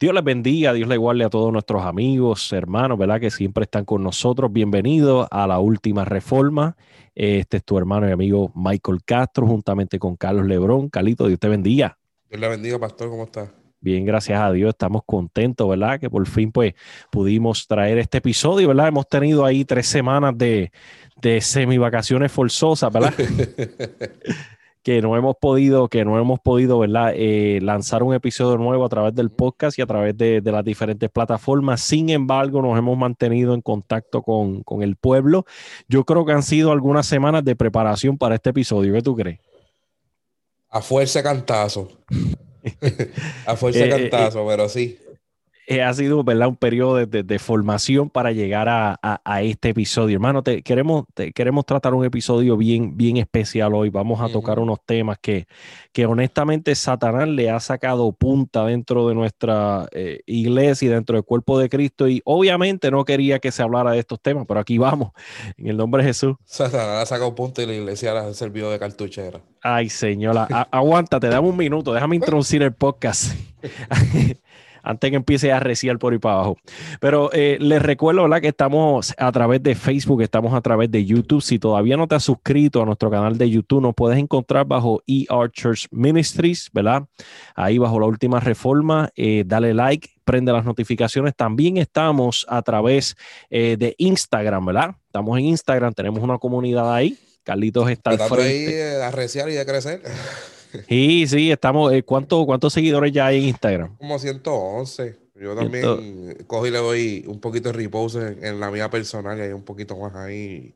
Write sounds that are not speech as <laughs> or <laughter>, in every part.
Dios les bendiga, Dios le guarde a todos nuestros amigos, hermanos, ¿verdad? Que siempre están con nosotros. Bienvenidos a la última reforma. Este es tu hermano y amigo Michael Castro, juntamente con Carlos Lebrón. Calito, Dios te bendiga. Dios le bendiga, pastor, ¿cómo estás? Bien, gracias a Dios, estamos contentos, ¿verdad? Que por fin, pues, pudimos traer este episodio, ¿verdad? Hemos tenido ahí tres semanas de, de semi vacaciones forzosas, ¿verdad? <laughs> que no hemos podido, que no hemos podido, ¿verdad? Eh, lanzar un episodio nuevo a través del podcast y a través de, las diferentes plataformas. Sin embargo, nos hemos mantenido en contacto con, el pueblo. Yo creo que han sido algunas semanas de preparación para este episodio. ¿Qué tú crees? A fuerza cantazo. <laughs> <laughs> a fuerza eh, eh, cantazo, pero sí. Eh, ha sido ¿verdad? un periodo de, formación para llegar a, este episodio. Hermano, te, queremos, queremos tratar un episodio bien, bien especial hoy. Vamos a tocar unos temas que, que honestamente Satanás le ha sacado punta dentro de nuestra eh, iglesia y dentro del cuerpo de Cristo. Y obviamente no quería que se hablara de estos temas, pero aquí vamos, en el nombre de Jesús. Satanás ha sacado punta y la iglesia le ha servido de cartuchera. Ay, señora, aguanta, te damos un minuto, déjame <laughs> introducir el podcast. <laughs> antes que empiece a reciar por ahí para abajo. Pero eh, les recuerdo ¿verdad? que estamos a través de Facebook, estamos a través de YouTube. Si todavía no te has suscrito a nuestro canal de YouTube, nos puedes encontrar bajo ER Church Ministries, ¿verdad? Ahí bajo la última reforma, eh, dale like, prende las notificaciones. También estamos a través eh, de Instagram, ¿verdad? Estamos en Instagram, tenemos una comunidad ahí. Carlitos está al frente. ahí a reciar y a crecer. <laughs> <laughs> Sí, sí, estamos. Eh, ¿cuánto, ¿Cuántos seguidores ya hay en Instagram? Como 111. Yo también cojo y le doy un poquito de repose en, la mía personal y hay un poquito más ahí.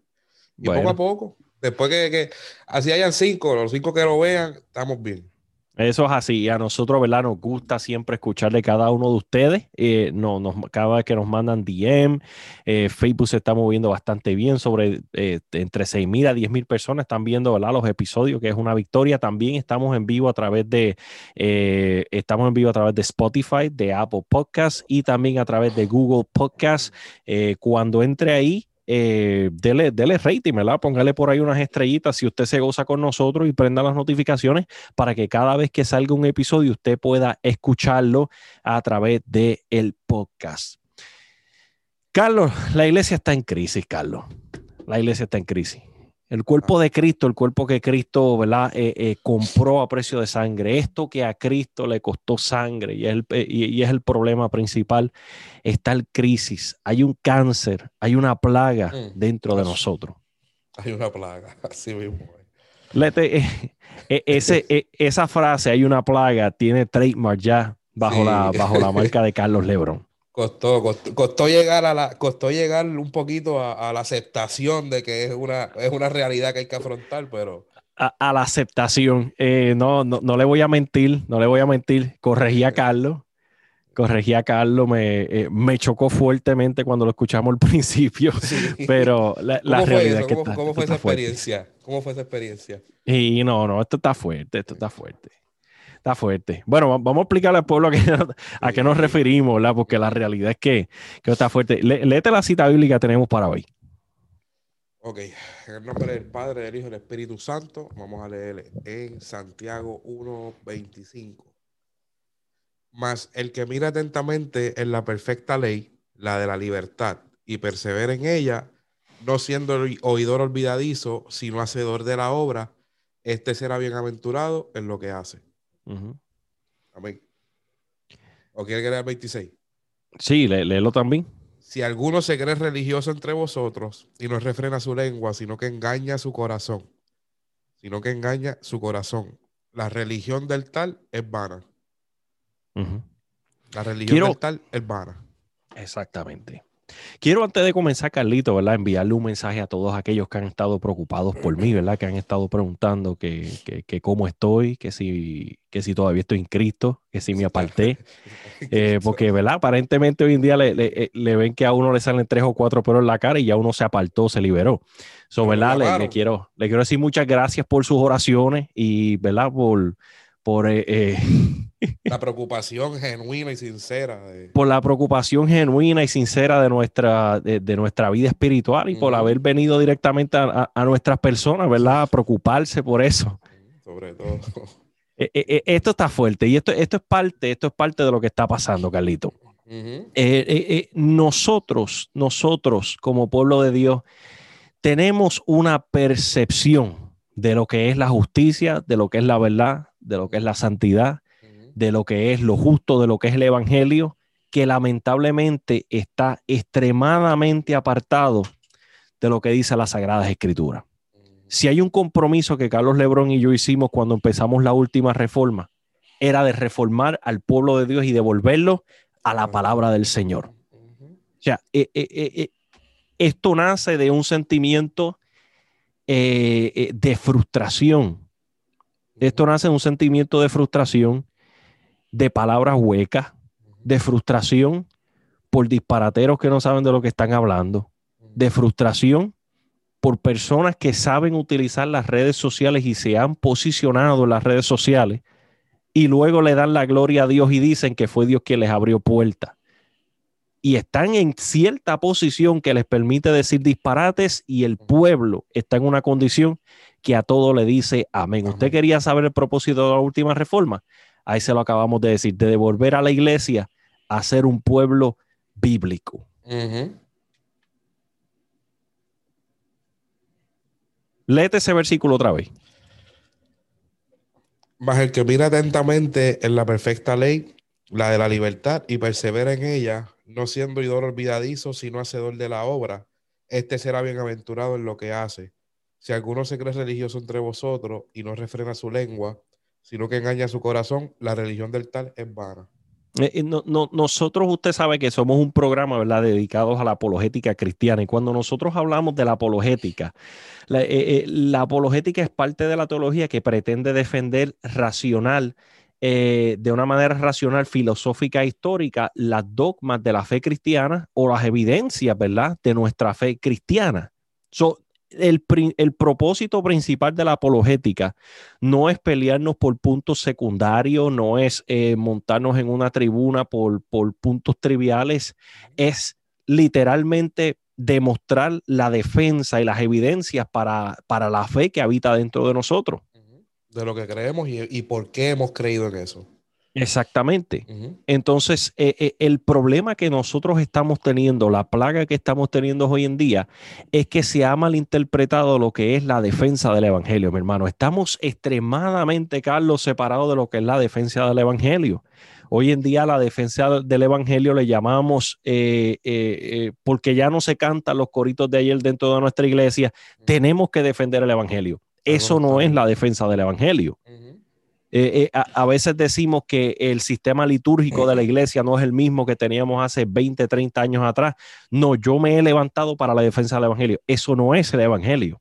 Y poco a poco. Después que, que así hayan cinco, los cinco que lo vean, estamos bien. Eso es así. A nosotros, ¿verdad? Nos gusta siempre escucharle cada uno de ustedes. Eh, no, nos, cada vez que nos mandan DM, eh, Facebook se está moviendo bastante bien. Sobre eh, entre 6.000 a 10.000 personas están viendo, ¿verdad? Los episodios, que es una victoria. También estamos en vivo a través de, estamos en vivo a través de Spotify, de Apple Podcasts y también a través de Google Podcasts. cuando entre ahí, eh, dele, dele rating, ¿verdad? Póngale por ahí unas estrellitas si usted se goza con nosotros y prenda las notificaciones para que cada vez que salga un episodio usted pueda escucharlo a través del el podcast. Carlos, la iglesia está en crisis, Carlos. La iglesia está en crisis. El cuerpo de Cristo, el cuerpo que Cristo ¿verdad? Eh, eh, compró a precio de sangre, esto que a Cristo le costó sangre y es, el, y, es el problema principal, está el crisis, hay un cáncer, hay una plaga mm. dentro de nosotros. Hay una plaga, <laughs> así mismo. Eh, ese, <laughs> esa frase, hay una plaga, tiene trademark ya bajo, la, bajo la marca de <laughs> Carlos Lebron. Costó, costó, llegar a la, costó llegar un poquito a, la aceptación de que es una, es una realidad que hay que afrontar, pero. A, la aceptación. Eh, no, no, le voy a mentir, no le voy a mentir. Corregí a Carlos. Corregí a Carlos, me, eh, me chocó fuertemente cuando lo escuchamos al <laughs> principio, pero la, realidad es que ¿Cómo, fue esa experiencia? ¿Cómo fue esa experiencia? Y no, no, esto está fuerte, esto está fuerte. Está fuerte. Bueno, vamos a explicarle al pueblo a qué, <laughs> a qué nos referimos, ¿verdad? Porque la realidad es que, que está fuerte. léete la cita bíblica que tenemos para hoy. Ok, en el nombre del Padre, del Hijo y del Espíritu Santo, vamos a leer en Santiago 1.25. Mas el que mira atentamente en la perfecta ley, la de la libertad, y persevera en ella, no siendo oidor olvidadizo, sino hacedor de la obra, este será bienaventurado en lo que hace. Amén. ¿O quiere que lea el 26? Sí, léelo también. Si alguno se cree religioso entre vosotros y no refrena su lengua, sino que engaña su corazón, sino que engaña su corazón, la religión del tal es vana. La religión del tal es vana. Exactamente. Quiero antes de comenzar, Carlito, ¿verdad? Enviarle un mensaje a todos aquellos que han estado preocupados por mí, ¿verdad? Que han estado preguntando que, que, cómo estoy, que si, que si todavía estoy en Cristo, que si me aparté. <laughs> Eh, porque, ¿verdad? Aparentemente hoy en día le, le, le, ven que a uno le salen tres o cuatro pelos en la cara y ya uno se apartó, se liberó. So, ¿verdad? Le, quiero, le quiero decir muchas gracias por sus oraciones y, ¿verdad? Por, por eh, eh, <laughs> la preocupación genuina y sincera. Por la preocupación genuina y sincera de nuestra, de, nuestra vida espiritual y por haber venido directamente a, nuestras personas, ¿verdad? A preocuparse por eso. Sobre todo. eh, eh, esto está fuerte y esto, esto es parte, esto es parte de lo que está pasando, Carlito. nosotros, nosotros como pueblo de Dios, tenemos una percepción de lo que es la justicia, de lo que es la verdad, de lo que es la santidad, de lo que es lo justo, de lo que es el evangelio, que lamentablemente está extremadamente apartado de lo que dice la Sagrada Escritura. Si hay un compromiso que Carlos Lebrón y yo hicimos cuando empezamos la última reforma, era de reformar al pueblo de Dios y devolverlo a la palabra del Señor. O sea, eh, eh, eh, esto nace de un sentimiento de frustración. Esto nace de un sentimiento de frustración, de palabras huecas, de frustración por disparateros que no saben de lo que están hablando, de frustración por personas que saben utilizar las redes sociales y se han posicionado en las redes sociales y luego le dan la gloria a Dios y dicen que fue Dios quien les abrió puertas. Y están en cierta posición que les permite decir disparates y el pueblo está en una condición que a todo le dice amén. ¿Usted quería saber el propósito de la última reforma? Ahí se lo acabamos de decir, de devolver a la iglesia a ser un pueblo bíblico. Léete ese versículo otra vez. Más el que mira atentamente en la perfecta ley, la de la libertad, y persevera en ella, no siendo idol olvidadizo, sino hacedor de la obra, este será bienaventurado en lo que hace. Si alguno se cree religioso entre vosotros y no refrena su lengua, sino que engaña su corazón, la religión del tal es vana. Eh, eh, nosotros, usted sabe que somos un programa, ¿verdad?, dedicados a la apologética cristiana. Y cuando nosotros hablamos de la apologética, eh, la, apologética es parte de la teología que pretende defender racional, de una manera racional, filosófica, e histórica, las dogmas de la fe cristiana o las evidencias, ¿verdad?, de nuestra fe cristiana el, propósito principal de la apologética no es pelearnos por puntos secundarios, no es eh, montarnos en una tribuna por, por puntos triviales, es literalmente demostrar la defensa y las evidencias para, para la fe que habita dentro de nosotros. De lo que creemos y por qué hemos creído en eso. Exactamente. Entonces, eh, eh, el problema que nosotros estamos teniendo, la plaga que estamos teniendo hoy en día, es que se ha malinterpretado lo que es la defensa del Evangelio, mi hermano. Estamos extremadamente, Carlos, separados de lo que es la defensa del Evangelio. Hoy en día la defensa del Evangelio le llamamos, eh, porque ya no se cantan los coritos de ayer dentro de nuestra iglesia, tenemos que defender el Evangelio. Eso no es la defensa del Evangelio. Eh, eh, a, veces decimos que el sistema litúrgico de la iglesia no es el mismo que teníamos hace 20, 30 años atrás. No, yo me he levantado para la defensa del evangelio. Eso no es el evangelio.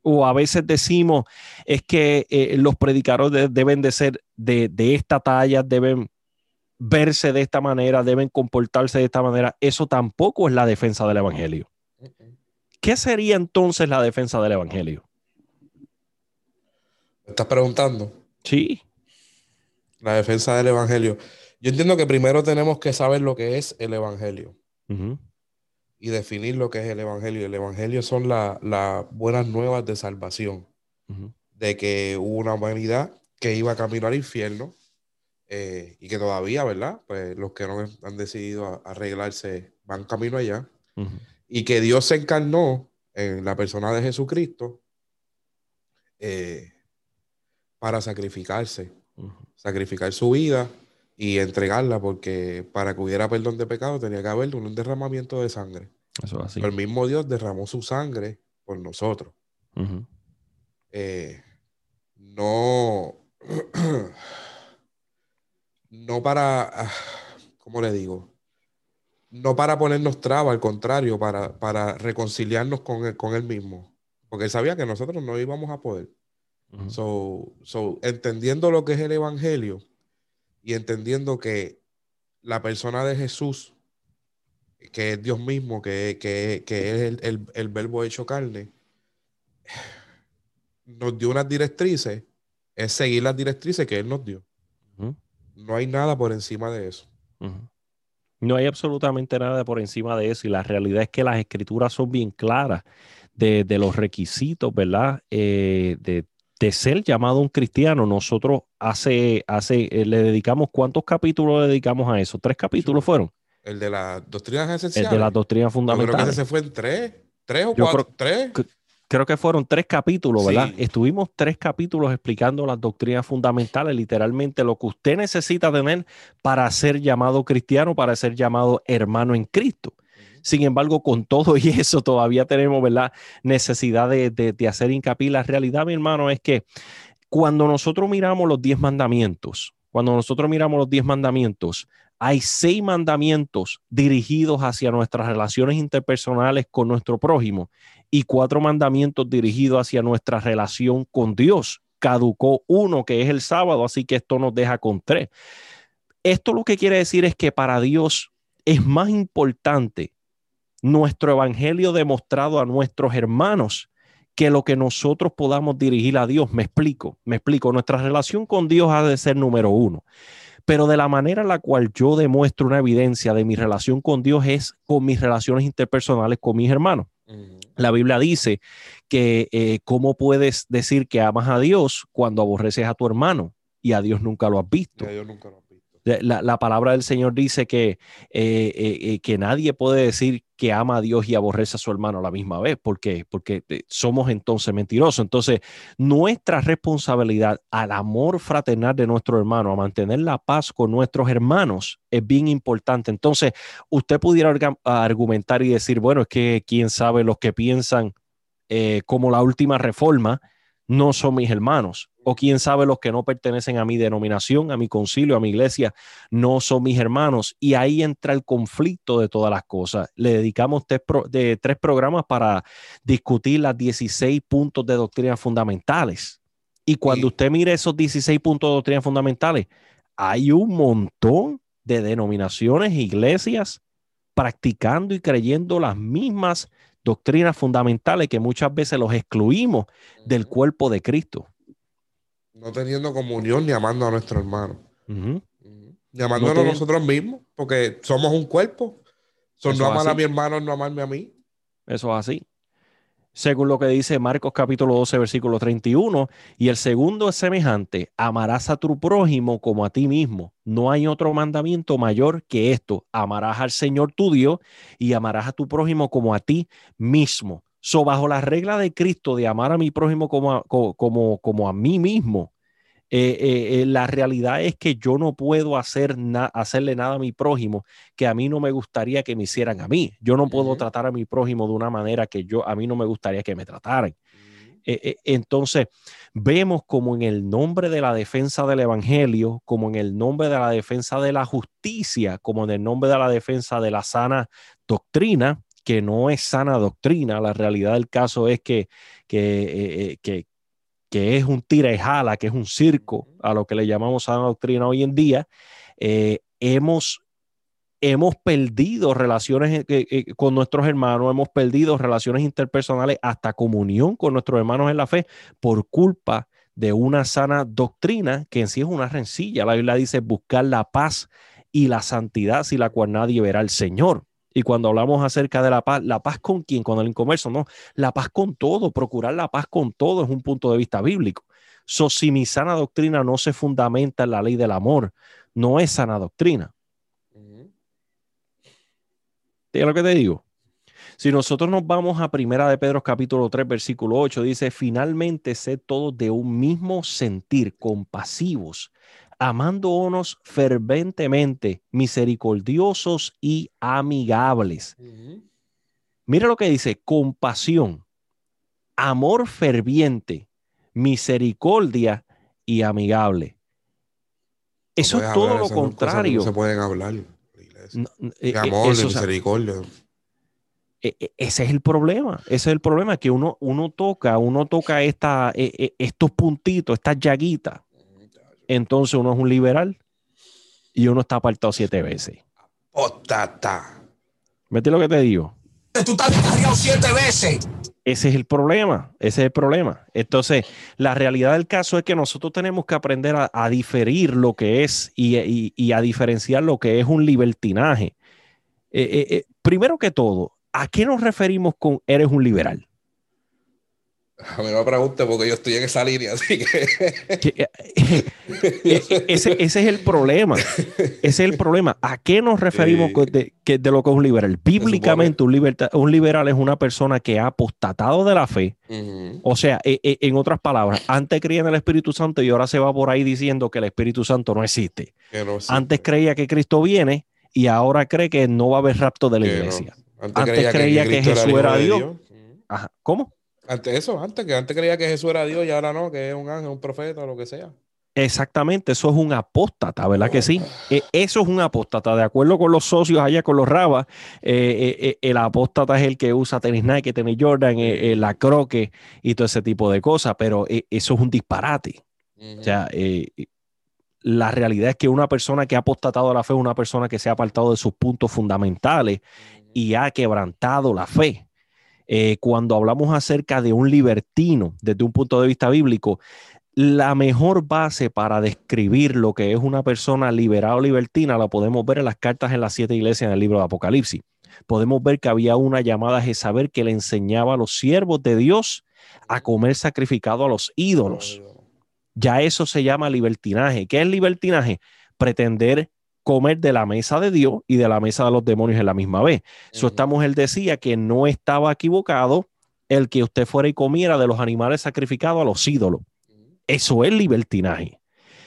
O a veces decimos es que eh, los predicadores deben de ser de, de esta talla, deben verse de esta manera, deben comportarse de esta manera. Eso tampoco es la defensa del evangelio. ¿Qué sería entonces la defensa del evangelio? ¿Estás preguntando? Sí. La defensa del Evangelio. Yo entiendo que primero tenemos que saber lo que es el Evangelio y definir lo que es el Evangelio. El Evangelio son las buenas nuevas de salvación, de que hubo una humanidad que iba camino al infierno eh, y que todavía, ¿verdad? Pues los que no han decidido arreglarse van camino allá y que Dios se encarnó en la persona de Jesucristo. Eh, para sacrificarse, sacrificar su vida y entregarla, porque para que hubiera perdón de pecado tenía que haber un derramamiento de sangre. Eso así. el mismo Dios derramó su sangre por nosotros. Eh, no, <clears throat> no para, ah, ¿cómo le digo? No para ponernos traba, al contrario, para, para reconciliarnos con él, con él mismo. Porque él sabía que nosotros no íbamos a poder so, so, entendiendo lo que es el Evangelio y entendiendo que la persona de Jesús, que es Dios mismo, que, que, que es el, el, el, verbo hecho carne, nos dio unas directrices, es seguir las directrices que Él nos dio. No hay nada por encima de eso. No hay absolutamente nada por encima de eso y la realidad es que las escrituras son bien claras de, de los requisitos, ¿verdad? Eh, de de ser llamado un cristiano, nosotros hace, hace, eh, le dedicamos, ¿cuántos capítulos le dedicamos a eso? ¿Tres capítulos fueron? El de las doctrinas esenciales. El de las doctrinas fundamentales. creo que ese fue en tres, tres o cuatro, tres. Creo que fueron tres capítulos, ¿verdad? Estuvimos tres capítulos explicando las doctrinas fundamentales, literalmente lo que usted necesita tener para ser llamado cristiano, para ser llamado hermano en Cristo. Sin embargo, con todo y eso todavía tenemos, ¿verdad? Necesidad de, hacer hincapié. La realidad, mi hermano, es que cuando nosotros miramos los diez mandamientos, cuando nosotros miramos los diez mandamientos, hay seis mandamientos dirigidos hacia nuestras relaciones interpersonales con nuestro prójimo y cuatro mandamientos dirigidos hacia nuestra relación con Dios. Caducó uno, que es el sábado, así que esto nos deja con tres. Esto lo que quiere decir es que para Dios es más importante nuestro evangelio demostrado a nuestros hermanos que lo que nosotros podamos dirigir a Dios. Me explico, me explico. Nuestra relación con Dios ha de ser número uno. Pero de la manera en la cual yo demuestro una evidencia de mi relación con Dios es con mis relaciones interpersonales con mis hermanos. La Biblia dice que eh, cómo puedes decir que amas a Dios cuando aborreces a tu hermano y a Dios nunca lo has visto. La, palabra del Señor dice que, eh, eh, que nadie puede decir que ama a Dios y aborrece a su hermano a la misma vez, porque, porque somos entonces mentirosos. Entonces, nuestra responsabilidad al amor fraternal de nuestro hermano, a mantener la paz con nuestros hermanos, es bien importante. Entonces, usted pudiera argumentar y decir, bueno, es que quién sabe los que piensan eh, como la última reforma no son mis hermanos o quién sabe los que no pertenecen a mi denominación, a mi concilio, a mi iglesia, no son mis hermanos. Y ahí entra el conflicto de todas las cosas. Le dedicamos tres, de, tres programas para discutir las 16 puntos de doctrinas fundamentales. Y cuando usted mire esos 16 puntos de doctrinas fundamentales, hay un montón de denominaciones, iglesias, practicando y creyendo las mismas doctrinas fundamentales que muchas veces los excluimos del cuerpo de Cristo no teniendo comunión ni amando a nuestro hermano. Ni amándonos a nosotros mismos, porque somos un cuerpo. Son no amar a mi hermano, no amarme a mí. Eso es así. Según lo que dice Marcos capítulo 12, versículo 31, y el segundo es semejante, amarás a tu prójimo como a ti mismo. No hay otro mandamiento mayor que esto, amarás al Señor tu Dios y amarás a tu prójimo como a ti mismo. So, bajo la regla de Cristo de amar a mi prójimo como a, como, como a mí mismo, eh, eh, eh, la realidad es que yo no puedo hacer hacerle nada a mi prójimo que a mí no me gustaría que me hicieran a mí. Yo no puedo tratar a mi prójimo de una manera que yo a mí no me gustaría que me trataran. entonces, vemos como en el nombre de la defensa del Evangelio, como en el nombre de la defensa de la justicia, como en el nombre de la defensa de la sana doctrina, que no es sana doctrina. La realidad del caso es que, que, eh, eh, que, es un tira y jala, que es un circo, a lo que le llamamos sana doctrina hoy en día. Eh, hemos, hemos perdido relaciones con nuestros hermanos, hemos perdido relaciones interpersonales, hasta comunión con nuestros hermanos en la fe por culpa de una sana doctrina que en sí es una rencilla. La Biblia dice buscar la paz y la santidad, si la cual nadie verá al Señor. Y cuando hablamos acerca de la paz, la paz con quién, con el incomercio, no, la paz con todo, procurar la paz con todo es un punto de vista bíblico. So, si mi sana doctrina no se fundamenta en la ley del amor, no es sana doctrina. ¿Te lo que te digo? Si nosotros nos vamos a Primera de Pedro capítulo 3 versículo 8, dice, finalmente sed todos de un mismo sentir, compasivos, amándonos ferventemente, misericordiosos y amigables. Mira lo que dice, compasión, amor ferviente, misericordia y amigable. Eso es todo lo contrario. No se pueden hablar. Eh, amor, de misericordia. E, e, ese es el problema, ese es el problema, que uno, uno toca, uno toca esta, e, estos puntitos, estas llaguitas, entonces uno es un liberal y uno está apartado siete veces. Otata. ¿Vete lo que te digo? Tú estás siete veces. Ese es el problema, ese es el problema. Entonces, la realidad del caso es que nosotros tenemos que aprender a, diferir lo que es y, a diferenciar lo que es un libertinaje. Eh, eh, eh, primero que todo, ¿a qué nos referimos con eres un liberal? A mí no me pregunte porque yo estoy en esa línea, así que... Eh, eh, ese, es el problema. Ese es el problema. ¿A qué nos referimos de, de, lo que es un liberal? Bíblicamente, un, un liberal es una persona que ha apostatado de la fe. O sea, e, e, en otras palabras, antes creía en el Espíritu Santo y ahora se va por ahí diciendo que el Espíritu Santo no existe. Antes creía que Cristo viene y ahora cree que no va a haber rapto de la iglesia. Antes, creía, que, Jesús era Dios. Ajá. ¿Cómo? Antes eso, antes que antes creía que Jesús era Dios y ahora no, que es un ángel, un profeta o lo que sea. Exactamente, eso es un apóstata, ¿verdad que sí? E, eso es un apóstata, de acuerdo con los socios allá, con los rabas, eh, eh, eh, el apóstata es el que usa tenis Nike, tenis Jordan, la croque y todo ese tipo de cosas, pero eso es un disparate. O sea, la realidad es que una persona que ha apostatado a la fe es una persona que se ha apartado de sus puntos fundamentales y ha quebrantado la fe. Eh, cuando hablamos acerca de un libertino desde un punto de vista bíblico, la mejor base para describir lo que es una persona liberada o libertina la podemos ver en las cartas en las siete iglesias en el libro de Apocalipsis. Podemos ver que había una llamada a Jezabel que le enseñaba a los siervos de Dios a comer sacrificado a los ídolos. Ya eso se llama libertinaje. ¿Qué es libertinaje? Pretender comer de la mesa de Dios y de la mesa de los demonios en la misma vez. Eso esta mujer decía que no estaba equivocado el que usted fuera y comiera de los animales sacrificados a los ídolos. Eso es libertinaje.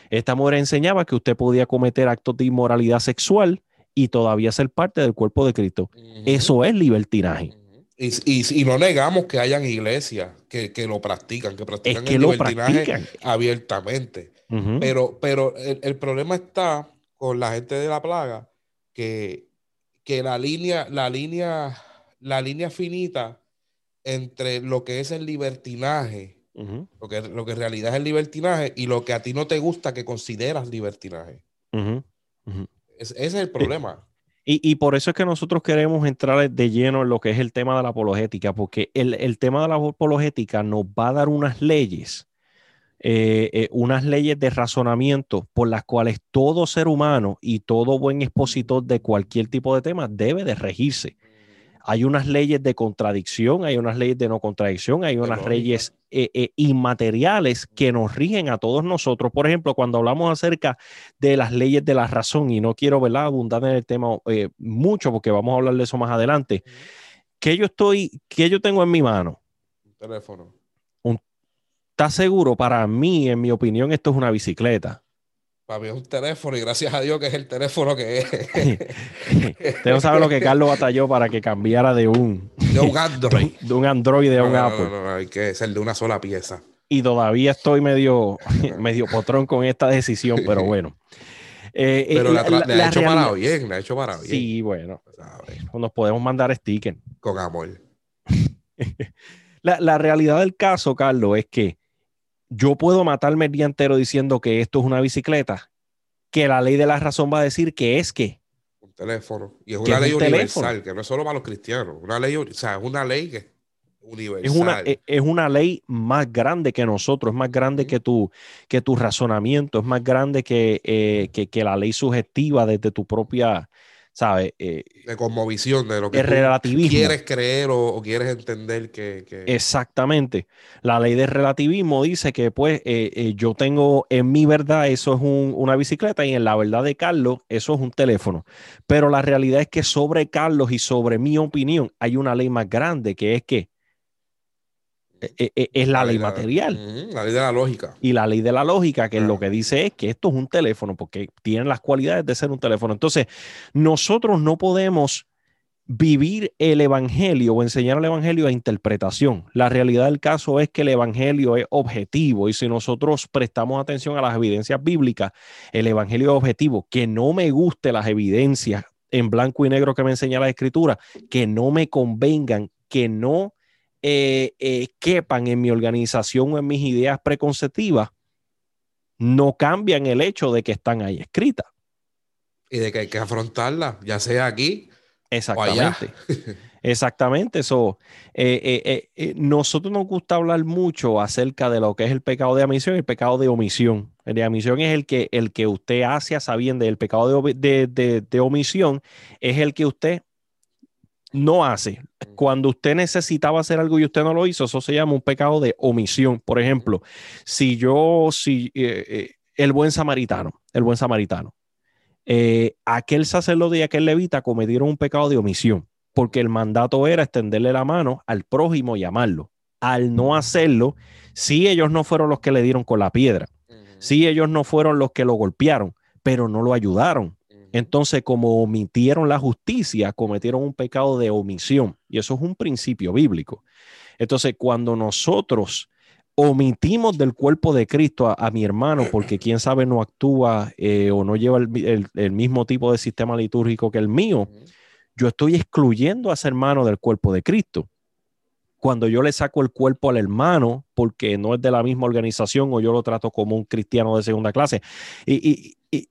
Esta mujer enseñaba que usted podía cometer actos de inmoralidad sexual y todavía ser parte del cuerpo de Cristo. Eso es libertinaje. Y, no negamos que hayan iglesias que, lo practican, que practican el libertinaje abiertamente. Pero, pero el, problema está con la gente de la plaga que, que la línea, la línea, la línea finita entre lo que es el libertinaje, lo, que, lo que en realidad es el libertinaje, y lo que a ti no te gusta que consideras libertinaje. ese es el problema. Y, por eso es que nosotros queremos entrar de lleno en lo que es el tema de la apologética, porque el, el tema de la apologética nos va a dar unas leyes eh, eh, unas leyes de razonamiento por las cuales todo ser humano y todo buen expositor de cualquier tipo de tema debe de regirse. Hay unas leyes de contradicción, hay unas leyes de no contradicción, hay unas leyes eh, inmateriales que nos rigen a todos nosotros. Por ejemplo, cuando hablamos acerca de las leyes de la razón, y no quiero ¿verdad? abundar en el tema mucho porque vamos a hablar de eso más adelante, ¿qué yo estoy, qué yo tengo en mi mano? Un teléfono ¿Estás seguro? Para mí, en mi opinión, esto es una bicicleta. Para mí es un teléfono y gracias a Dios que es el teléfono que es. <laughs> Usted no sabe lo que Carlos batalló para que cambiara de un... De un Android. <laughs> De un Android de un Apple. No, no, hay que ser de una sola pieza. Y todavía estoy medio, <laughs> medio potrón con esta decisión, pero bueno. Eh, eh, pero la, ha hecho para bien, la ha hecho para bien. Sí, bueno. Nos podemos mandar stickers. Con amor. la, la realidad del caso, Carlos, es que yo puedo matarme el día entero diciendo que esto es una bicicleta, que la ley de la razón va a decir que es que. Un teléfono. Y es una ley universal, que no es solo para los cristianos. Una ley, o sea, es una ley que universal. Es una, e, es una ley más grande que nosotros, es más grande que, tu, que tu razonamiento, es más grande que, eh, que, que la ley subjetiva desde tu propia ¿sabes? Eh, de cosmovisión, de lo que quieres creer o, quieres entender que, Exactamente. La ley del relativismo dice que pues eh, eh, yo tengo en mi verdad eso es una bicicleta y en la verdad de Carlos eso es un teléfono. Pero la realidad es que sobre Carlos y sobre mi opinión hay una ley más grande que es que e, e, es la, ley, material. la ley de la lógica. Y la ley de la lógica, que lo que dice es que esto es un teléfono, porque tiene las cualidades de ser un teléfono. Entonces, nosotros no podemos vivir el evangelio o enseñar el evangelio a interpretación. La realidad del caso es que el evangelio es objetivo y si nosotros prestamos atención a las evidencias bíblicas, el evangelio es objetivo. Que no me guste las evidencias en blanco y negro que me enseña la escritura, que no me convengan, que no eh, eh, quepan en mi organización o en mis ideas preconceptivas, no cambian el hecho de que están ahí escritas. Y de que hay que afrontarlas, ya sea aquí Exactamente. <laughs> Exactamente. Eso. Eh, nosotros nos gusta hablar mucho acerca de lo que es el pecado de omisión y el pecado de omisión. El de omisión es el que, el que usted hace a sabiendo. El pecado de, de omisión es el que usted no hace. Cuando usted necesitaba hacer algo y usted no lo hizo, eso se llama un pecado de omisión. Por ejemplo, si yo, si eh, eh, el buen samaritano, el buen samaritano, eh, aquel sacerdote y aquel levita cometieron un pecado de omisión, porque el mandato era extenderle la mano al prójimo y amarlo. Al no hacerlo, si ellos no fueron los que le dieron con la piedra, si ellos no fueron los que lo golpearon, pero no lo ayudaron. Entonces, como omitieron la justicia, cometieron un pecado de omisión. Y eso es un principio bíblico. Entonces, cuando nosotros omitimos del cuerpo de Cristo a, mi hermano, porque quién sabe no actúa eh, o no lleva el, mismo tipo de sistema litúrgico que el mío, yo estoy excluyendo a ese hermano del cuerpo de Cristo. Cuando yo le saco el cuerpo al hermano porque no es de la misma organización o yo lo trato como un cristiano de segunda clase. Y, y mira,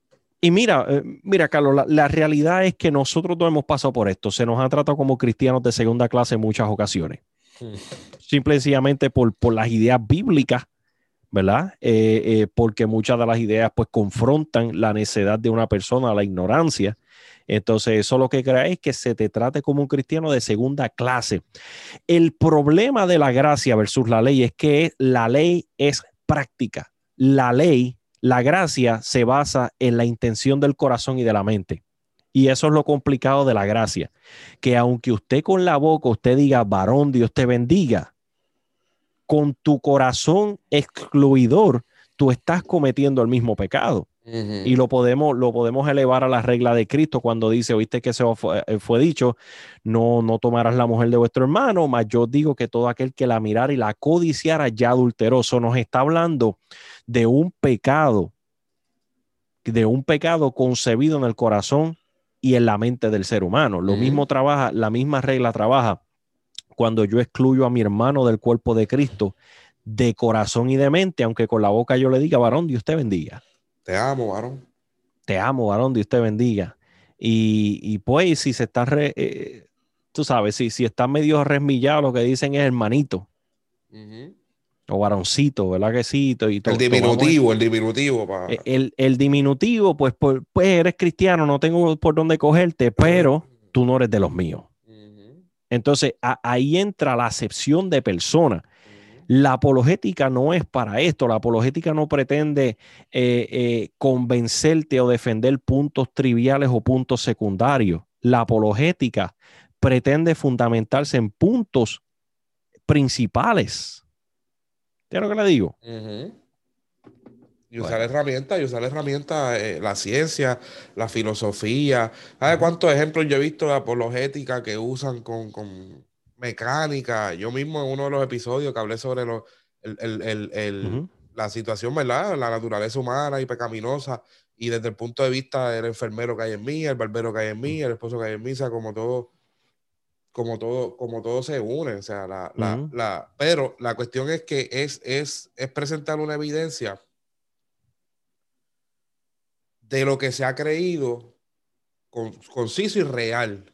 eh, mira, Carlos, la, realidad es que nosotros no hemos pasado por esto. Se nos ha tratado como cristianos de segunda clase en muchas ocasiones. Hmm. Simple y sencillamente por, por las ideas bíblicas, ¿verdad? Eh, eh, porque muchas de las ideas pues confrontan la necedad de una persona, la ignorancia. Entonces, eso lo que crea es que se te trate como un cristiano de segunda clase. El problema de la gracia versus la ley es que la ley es práctica. La ley la gracia se basa en la intención del corazón y de la mente. Y eso es lo complicado de la gracia, que aunque usted con la boca usted diga, varón, Dios te bendiga, con tu corazón excluidor, tú estás cometiendo el mismo pecado. Y lo podemos, lo podemos elevar a la regla de Cristo cuando dice, oíste que se fue, eh, fue, dicho, no, no tomarás la mujer de vuestro hermano, mas yo digo que todo aquel que la mirara y la codiciara ya adulteroso. Nos está hablando de un pecado, de un pecado concebido en el corazón y en la mente del ser humano. Lo mismo trabaja, la misma regla trabaja cuando yo excluyo a mi hermano del cuerpo de Cristo de corazón y de mente, aunque con la boca yo le diga, varón, Dios te bendiga. Te amo, varón. Te amo, varón, Dios te bendiga. Y, pues si se está, eh, tú sabes, si, si está medio resmillado, lo que dicen es hermanito o varoncito, ¿verdad que sí? Y el diminutivo, el diminutivo. E, el, diminutivo, pues, pues, pues, eres cristiano, no tengo por dónde cogerte, pero tú no eres de los míos. Entonces, ahí entra la acepción de persona. La apologética no es para esto, la apologética no pretende eh, eh, convencerte o defender puntos triviales o puntos secundarios. La apologética pretende fundamentarse en puntos principales ¿Qué lo que le digo? Y usar herramientas, y usar herramientas, eh, la ciencia, la filosofía. ¿Sabes cuántos ejemplos yo he visto de apologética que usan con, mecánica? Yo mismo en uno de los episodios que hablé sobre la situación, ¿verdad? La naturaleza humana y pecaminosa, y desde el punto de vista del enfermero que hay en mí, el barbero que hay en mí, el esposo que hay en mí, o sea, como todo como todo, como todo se une, o sea, la, la, pero la cuestión es que es, es, es presentar una evidencia de lo que se ha creído conciso y real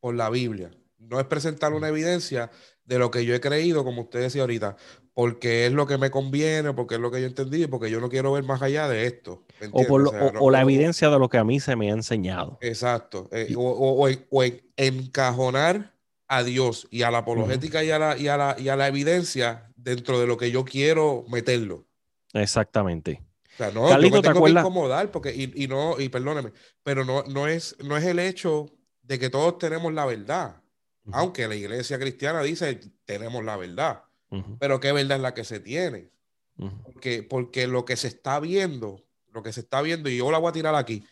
por la Biblia. No es presentar una evidencia de lo que yo he creído, como usted decía ahorita, porque es lo que me conviene, porque es lo que yo entendí, porque yo no quiero ver más allá de esto. O, por o, la evidencia de lo que a mí se me ha enseñado. Exacto. Eh, o, en, encajonar a Dios y a la apologética y, a la, y, a la, y a la evidencia dentro de lo que yo quiero meterlo. Exactamente. O sea, no, yo me tengo que incomodar porque, y, y, no, y perdóneme, pero no, no, es, no es el hecho de que todos tenemos la verdad. Aunque la iglesia cristiana dice tenemos la verdad. Pero qué verdad es la que se tiene. porque, porque lo que se está viendo, lo que se está viendo, y yo la voy a tirar aquí.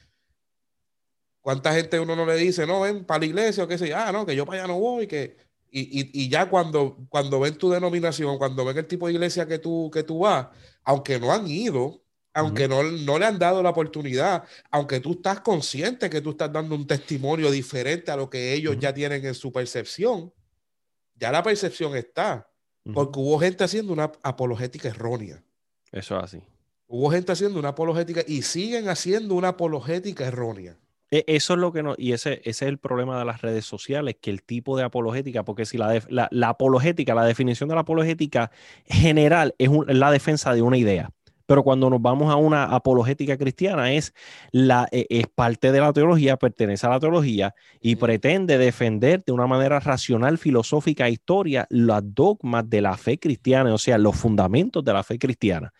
¿Cuánta gente uno no le dice, no, ven para la iglesia o qué sé yo? Ah, no, que yo para allá no voy, que... Y, y, y, ya cuando, cuando ven tu denominación, cuando ven el tipo de iglesia que tú, que tú vas, aunque no han ido, aunque no, no, le han dado la oportunidad, aunque tú estás consciente que tú estás dando un testimonio diferente a lo que ellos ya tienen en su percepción, ya la percepción está. Porque hubo gente haciendo una apologética errónea. Eso es así. Hubo gente haciendo una apologética y siguen haciendo una apologética errónea. E, eso es lo que no, y ese, ese, es el problema de las redes sociales, que el tipo de apologética, porque si la, la, apologética, la definición de la apologética general es, la defensa de una idea, Pero cuando nos vamos a una apologética cristiana, es, la, e, es parte de la teología, pertenece a la teología y pretende defender de una manera racional, filosófica, historia, los dogmas de la fe cristiana, o sea, los fundamentos de la fe cristiana.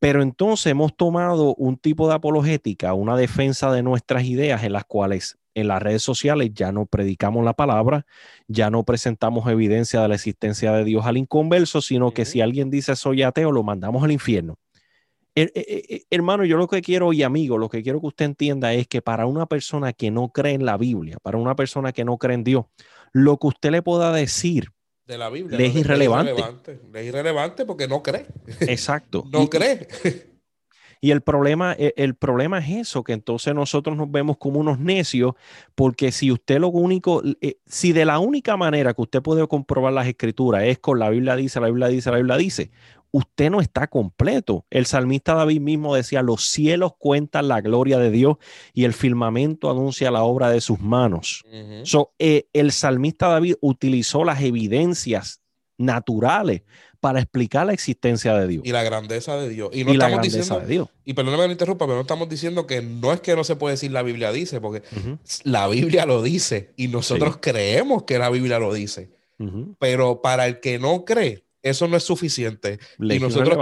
Pero entonces hemos tomado un tipo de apologética, una defensa de nuestras ideas en las cuales en las redes sociales ya no predicamos la palabra, ya no presentamos evidencia de la existencia de Dios al inconverso, sino que si alguien dice soy ateo, lo mandamos al infierno. Eh, eh, eh, hermano, yo lo que quiero y amigo, lo que quiero que usted entienda es que para una persona que no cree en la Biblia, para una persona que no cree en Dios, lo que usted le pueda decir de la Biblia le es irrelevante. Le es irrelevante porque no cree. Exacto. <laughs> no cree. Y el problema, e, el problema es eso, que entonces nosotros nos vemos como unos necios, porque si usted lo único, si de la única manera que usted puede comprobar las escrituras es con la Biblia dice, la Biblia dice, la Biblia dice, usted no está completo. El salmista David mismo decía, los cielos cuentan la gloria de Dios y el firmamento anuncia la obra de sus manos. Eh, el salmista David utilizó las evidencias naturales para explicar la existencia de Dios. Y la grandeza de Dios. Y no estamos diciendo, de Dios. Y perdóname que me interrumpa, pero no estamos diciendo que no es que no se puede decir la Biblia dice, porque la Biblia lo dice y nosotros creemos que la Biblia lo dice. Pero para el que no cree, eso no es suficiente. Y nosotros,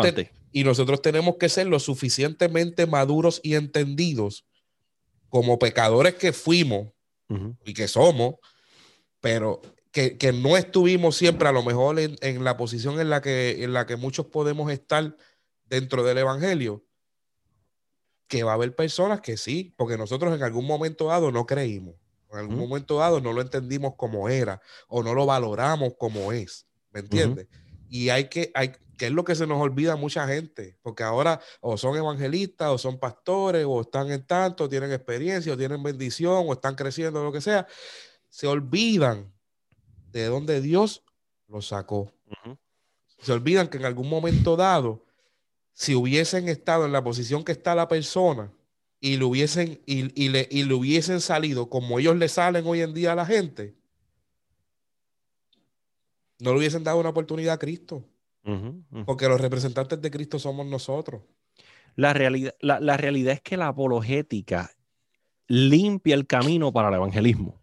y nosotros tenemos que ser lo suficientemente maduros y entendidos como pecadores que fuimos y que somos, pero que, no estuvimos siempre a lo mejor en, la posición en la, que, en la que muchos podemos estar dentro del Evangelio, que va a haber personas que sí, porque nosotros en algún momento dado no creímos, en algún momento dado no lo entendimos como era o no lo valoramos como es, ¿me entiendes? Y hay que, hay, que es lo que se nos olvida a mucha gente, porque ahora o son evangelistas, o son pastores, o están en tanto, tienen experiencia, o tienen bendición, o están creciendo, lo que sea, se olvidan de dónde Dios los sacó. Se olvidan que en algún momento dado, si hubiesen estado en la posición que está la persona y le hubiesen, y, le, y le hubiesen salido como ellos le salen hoy en día a la gente, no le hubiesen dado una oportunidad a Cristo. Porque los representantes de Cristo somos nosotros. La realidad, la, realidad es que la apologética limpia el camino para el evangelismo.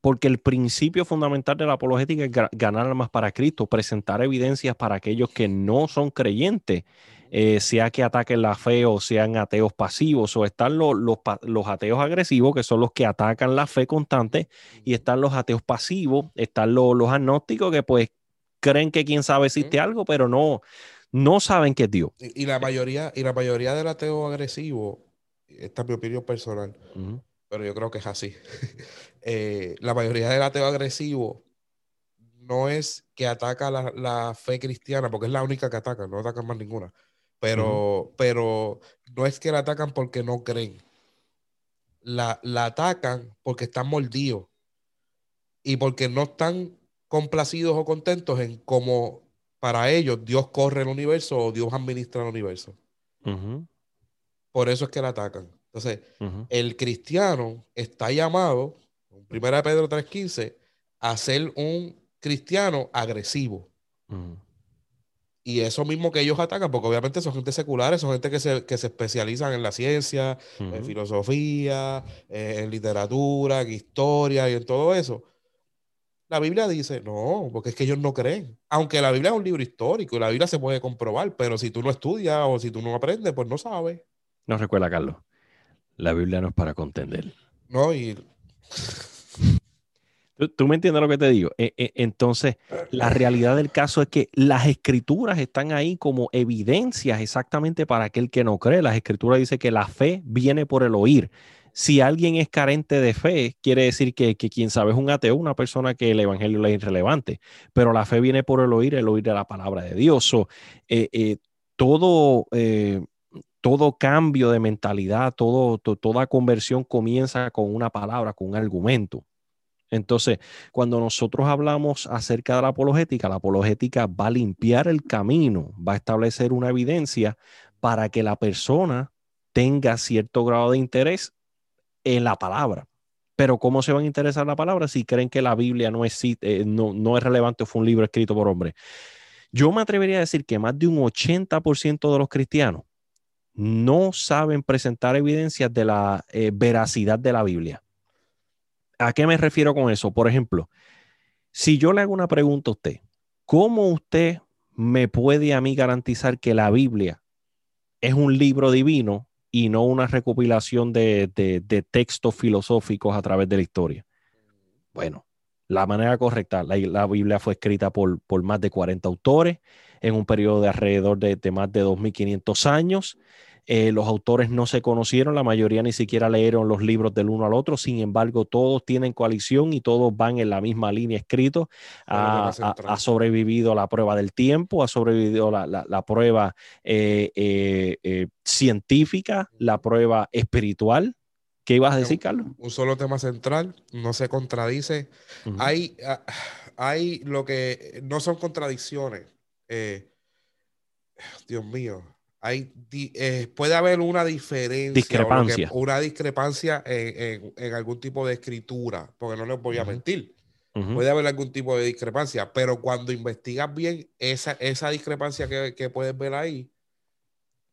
Porque el principio fundamental de la apologética es ganar almas para Cristo, presentar evidencias para aquellos que no son creyentes eh, sea que ataquen la fe o sean ateos pasivos, o están los, los, ateos agresivos, que son los que atacan la fe constante, y están los ateos pasivos, están los, los agnósticos que pues creen que quién sabe existe algo, pero no, no saben que es Dios. Y, la mayoría, y la mayoría del ateo agresivo, esta es mi opinión personal, pero yo creo que es así. <laughs> Eh, la mayoría del ateo agresivo no es que ataca la, la, fe cristiana, porque es la única que ataca, no atacan más ninguna pero, pero no es que la atacan porque no creen. La, la atacan porque están mordidos y porque no están complacidos o contentos en cómo para ellos Dios corre el universo o Dios administra el universo. Por eso es que la atacan. Entonces, el cristiano está llamado, en 1 Pedro 3.15, a ser un cristiano agresivo. Y eso mismo que ellos atacan, porque obviamente son gente seculares, son gente que se, que se especializan en la ciencia, en filosofía, en literatura, en historia y en todo eso. La Biblia dice, no, porque es que ellos no creen. Aunque la Biblia es un libro histórico y la Biblia se puede comprobar, pero si tú no estudias o si tú no aprendes, pues no sabes. No recuerda, Carlos. La Biblia no es para contender. No, y ¿Tú, me entiendes lo que te digo? E, e, entonces, la realidad del caso es que las escrituras están ahí como evidencias exactamente para aquel que no cree. Las escrituras dicen que la fe viene por el oír. Si alguien es carente de fe, quiere decir que, quien sabe es un ateo, una persona que el evangelio le es irrelevante. Pero la fe viene por el oír, el oír de la palabra de Dios. Eh, eh, todo, eh, todo cambio de mentalidad, todo, toda conversión comienza con una palabra, con un argumento. Entonces, cuando nosotros hablamos acerca de la apologética, la apologética va a limpiar el camino, va a establecer una evidencia para que la persona tenga cierto grado de interés en la palabra. Pero ¿cómo se van a interesar en la palabra si creen que la Biblia no es, eh, no, no es relevante o fue un libro escrito por hombre? Yo me atrevería a decir que más de un 80% de los cristianos no saben presentar evidencias de la eh, veracidad de la Biblia. ¿A qué me refiero con eso? Por ejemplo, si yo le hago una pregunta a usted, ¿cómo usted me puede a mí garantizar que la Biblia es un libro divino y no una recopilación de, textos filosóficos a través de la historia? Bueno, la manera correcta, la, Biblia fue escrita por, por, más de 40 autores en un periodo de alrededor de, de más de 2.500 años. Eh, los autores no se conocieron, la mayoría ni siquiera leyeron los libros del uno al otro, sin embargo, todos tienen coalición y todos van en la misma línea escrito. Ha, sobrevivido la prueba del tiempo, ha sobrevivido la, prueba eh, eh, científica, la prueba espiritual. ¿Qué ibas a decir, Carlos? Un solo tema central, no se contradice. hay, ah, hay lo que no son contradicciones. Dios mío, hay, eh, puede haber una diferencia, discrepancia. una discrepancia en, algún tipo de escritura, porque no les voy a mentir. Puede haber algún tipo de discrepancia, pero cuando investigas bien esa, esa discrepancia que, puedes ver ahí,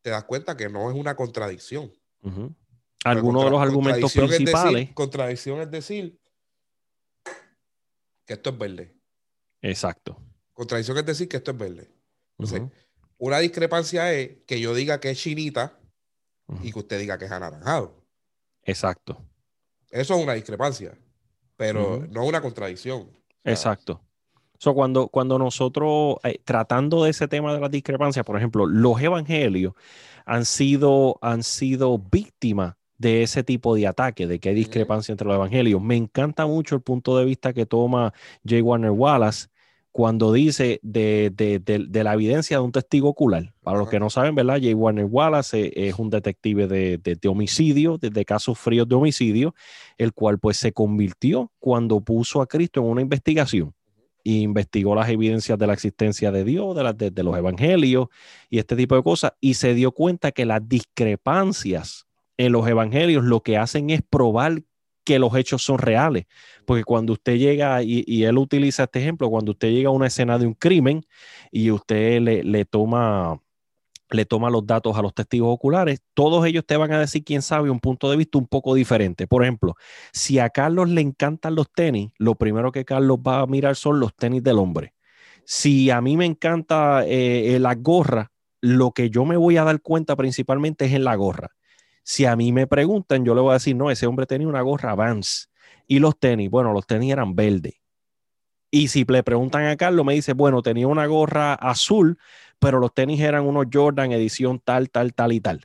te das cuenta que no es una contradicción. Algunos de los argumentos principales. contradicción es decir que esto es verde. Exacto. Contradicción es decir que esto es verde. Entonces, una discrepancia es que yo diga que es chinita y que usted diga que es anaranjado. Exacto. Eso es una discrepancia, pero no una contradicción. Exacto. So, cuando, cuando nosotros, eh, tratando de ese tema de la discrepancia, por ejemplo, los evangelios han sido, han sido víctimas de ese tipo de ataque, de que hay discrepancia entre los evangelios. Me encanta mucho el punto de vista que toma J. Warner Wallace cuando dice de, la evidencia de un testigo ocular. Para los que no saben, ¿verdad? J. Warner Wallace eh, es un detective de, homicidio, de, casos fríos de homicidio, el cual pues se convirtió cuando puso a Cristo en una investigación e investigó las evidencias de la existencia de Dios, de, de los evangelios y este tipo de cosas, y se dio cuenta que las discrepancias en los evangelios lo que hacen es probar que los hechos son reales. Porque cuando usted llega, y, él utiliza este ejemplo, cuando usted llega a una escena de un crimen y usted le, toma le toma los datos a los testigos oculares, todos ellos te van a decir, quién sabe, un punto de vista un poco diferente. Por ejemplo, si a Carlos le encantan los tenis, lo primero que Carlos va a mirar son los tenis del hombre. Si a mí me encanta eh, la gorra, lo que yo me voy a dar cuenta principalmente es en la gorra. Si a mí me preguntan, yo le voy a decir, no, ese hombre tenía una gorra Vans. Y los tenis, bueno, los tenis eran verdes. Y si le preguntan a Carlos, me dice, bueno, tenía una gorra azul, pero los tenis eran unos Jordan edición tal, tal, tal y tal.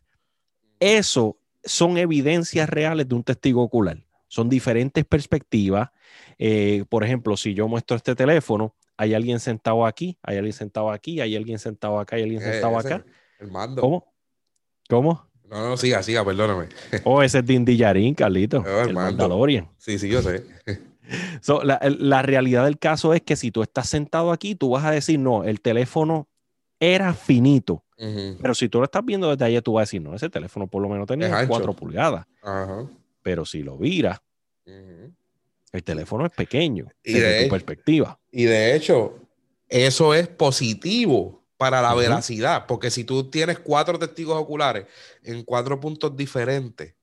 Eso son evidencias reales de un testigo ocular. Son diferentes perspectivas. Eh, por ejemplo, si yo muestro este teléfono, hay alguien sentado aquí, hay alguien sentado aquí, hay alguien sentado acá, hay alguien eh, sentado acá. El mando. ¿Cómo? ¿Cómo? No, no, siga, siga, perdóname. Oh, ese es Din Carlito. Oh, el Mandalorian. Sí, sí, yo sé. la, realidad del caso es que si tú estás sentado aquí, tú vas a decir, no, el teléfono era finito. Pero si tú lo estás viendo desde allá, tú vas a decir, no, ese teléfono por lo menos tenía 4 pulgadas. Pero si lo viras, el teléfono es pequeño y desde tu perspectiva. Y de hecho, eso es positivo para la veracidad, porque si tú tienes cuatro testigos oculares en cuatro puntos diferentes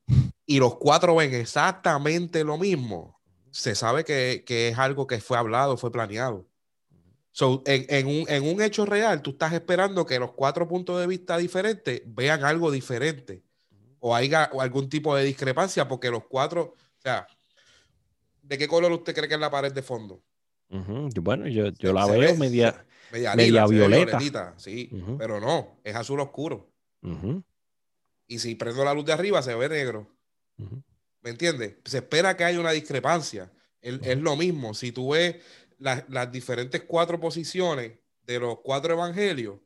y los cuatro ven exactamente lo mismo, se sabe que, es algo que fue hablado, fue planeado. en, un, en, un, hecho real, tú estás esperando que los cuatro puntos de vista diferentes vean algo diferente o haya algún tipo de discrepancia, porque los cuatro, o sea, ¿de qué color usted cree que es la pared de fondo? Bueno, yo, yo la veo media media, violeta. sí, pero no, es azul oscuro. Y si prendo la luz de arriba, se ve negro. ¿Me entiendes? Se espera que haya una discrepancia. Es, lo mismo. Si tú ves las diferentes cuatro posiciones de los cuatro evangelios,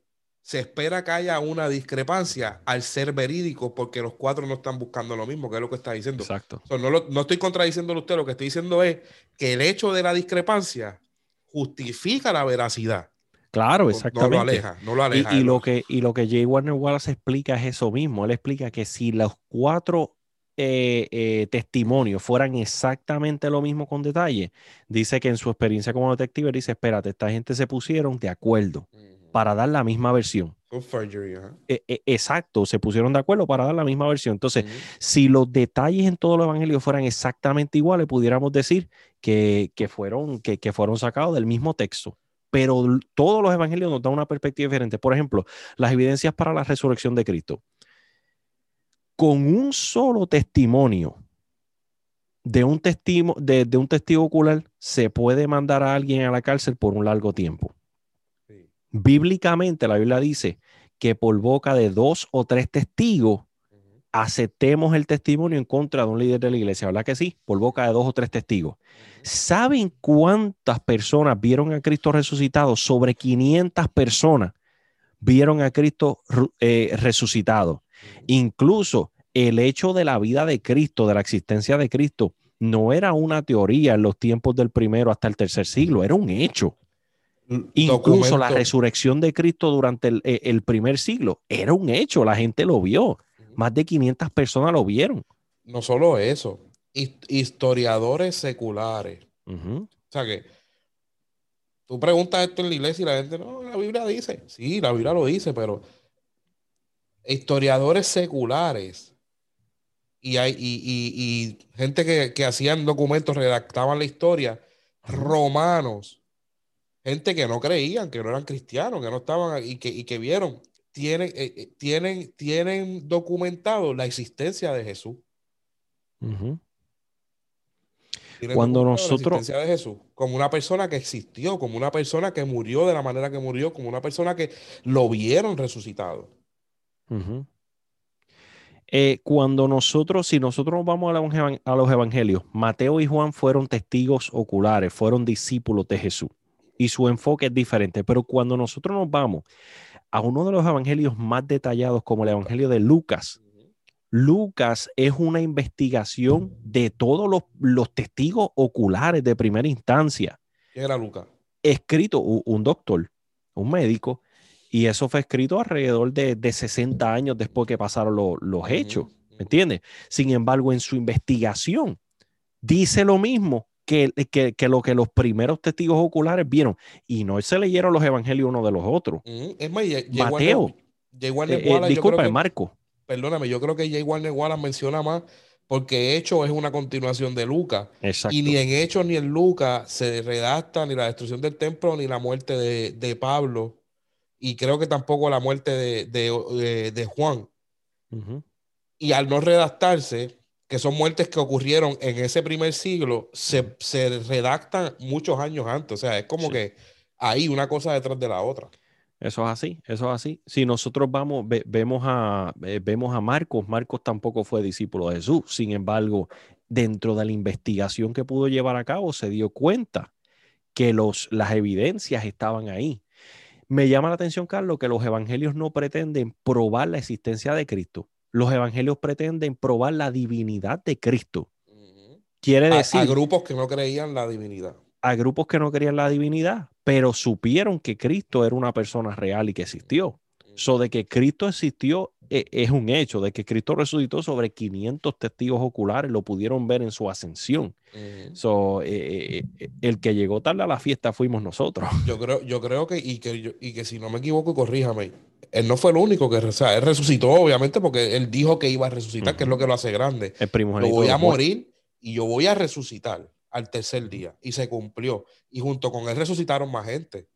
se espera que haya una discrepancia al ser verídico porque los cuatro no están buscando lo mismo, que es lo que está diciendo. Exacto. no, no, estoy contradiciéndolo usted, lo que estoy diciendo es que el hecho de la discrepancia justifica la veracidad. Claro, exactamente. No, lo aleja, no lo aleja. Y, lo que, y lo que Jay Warner Wallace explica es eso mismo. Él explica que si los cuatro eh, eh, testimonios fueran exactamente lo mismo con detalle, dice que en su experiencia como detective dice, espérate, esta gente se pusieron de acuerdo para dar la misma versión. E- e- exacto, se pusieron de acuerdo para dar la misma versión. Entonces, si los detalles en todos los evangelios fueran exactamente iguales, pudiéramos decir que, que fueron, que, que fueron sacados del mismo texto. Pero todos los evangelios nos dan una perspectiva diferente. Por ejemplo, las evidencias para la resurrección de Cristo. Con un solo testimonio de un, testimo, de, de un testigo ocular, se puede mandar a alguien a la cárcel por un largo tiempo. Sí. Bíblicamente, la Biblia dice que por boca de dos o tres testigos. Aceptemos el testimonio en contra de un líder de la iglesia, ¿verdad que sí? Por boca de dos o tres testigos. ¿Saben cuántas personas vieron a Cristo resucitado? Sobre 500 personas vieron a Cristo eh, resucitado. Incluso el hecho de la vida de Cristo, de la existencia de Cristo, no era una teoría en los tiempos del primero hasta el tercer siglo, era un hecho. Incluso la resurrección de Cristo durante el, eh, el primer siglo era un hecho, la gente lo vio. Más de 500 personas lo vieron. No solo eso, his- historiadores seculares. O sea que tú preguntas esto en la iglesia y la gente, no, la Biblia dice. Sí, la Biblia lo dice, pero historiadores seculares y, hay, y, y- y gente que, que hacían documentos, redactaban la historia, romanos, gente que no creían, que no eran cristianos, que no estaban y que, y que vieron, tienen, eh, eh, tienen, tienen documentado la existencia de Jesús. Cuando la nosotros- existencia de Jesús, como una persona que existió, como una persona que murió de la manera que murió, como una persona que lo vieron resucitado. Eh, cuando nosotros, si nosotros vamos a, la a los evangelios, Mateo y Juan fueron testigos oculares, fueron discípulos de Jesús y su enfoque es diferente. Pero cuando nosotros nos vamos a uno de los evangelios más detallados, como el evangelio de Lucas, Lucas es una investigación de todos los, los testigos oculares de primera instancia ¿Quién era Lucas? escrito un doctor, un médico, y eso fue escrito alrededor de, de 60 años después que pasaron lo- los hechos, ¿me entiendes? Sin embargo, en su investigación dice lo mismo que, que- que lo que los primeros testigos oculares vieron, y no se leyeron los evangelios uno de los otros. ujú. Es más, Mateo, Warner Eh, eh, Wallace, yo disculpa, creo que- Marco. perdóname, yo creo que Jay Warner Wallace menciona más porque Hechos es una continuación de Lucas. Exacto. Y ni en Hechos ni en Lucas se redacta ni la destrucción del templo ni la muerte de, de Pablo. Y creo que tampoco la muerte de, de- de- Juan. Y al no redactarse, que son muertes que ocurrieron en ese primer siglo, se, se redactan muchos años antes. O sea, es como Sí. que hay una cosa detrás de la otra. Eso es así, eso es así. Si nosotros vamos, ve- vemos, a, eh, vemos a Marcos, Marcos tampoco fue discípulo de Jesús. Sin embargo, dentro de la investigación que pudo llevar a cabo, se dio cuenta que los, las evidencias estaban ahí. Me llama la atención, Carlos, que los evangelios no pretenden probar la existencia de Cristo. Los evangelios pretenden probar la divinidad de Cristo. Quiere decir, a grupos que no creían la divinidad. a grupos que no querían la divinidad, pero supieron que Cristo era una persona real y que existió. So, de que Cristo existió es un hecho, de que Cristo resucitó sobre 500 testigos oculares, lo pudieron ver en su ascensión. Ujú. So, eh, eh, eh, el que llegó tarde a la fiesta fuimos nosotros. <laughs> Yo creo, yo creo que, y que, yo- y que si no me equivoco, corríjame, él no fue el único que, o sea, él resucitó, obviamente, porque él dijo que iba a resucitar, que es lo que lo hace grande. El Yo primogénito voy de a morir y yo voy a resucitar al tercer día. Y se cumplió. Y junto con él resucitaron más gente.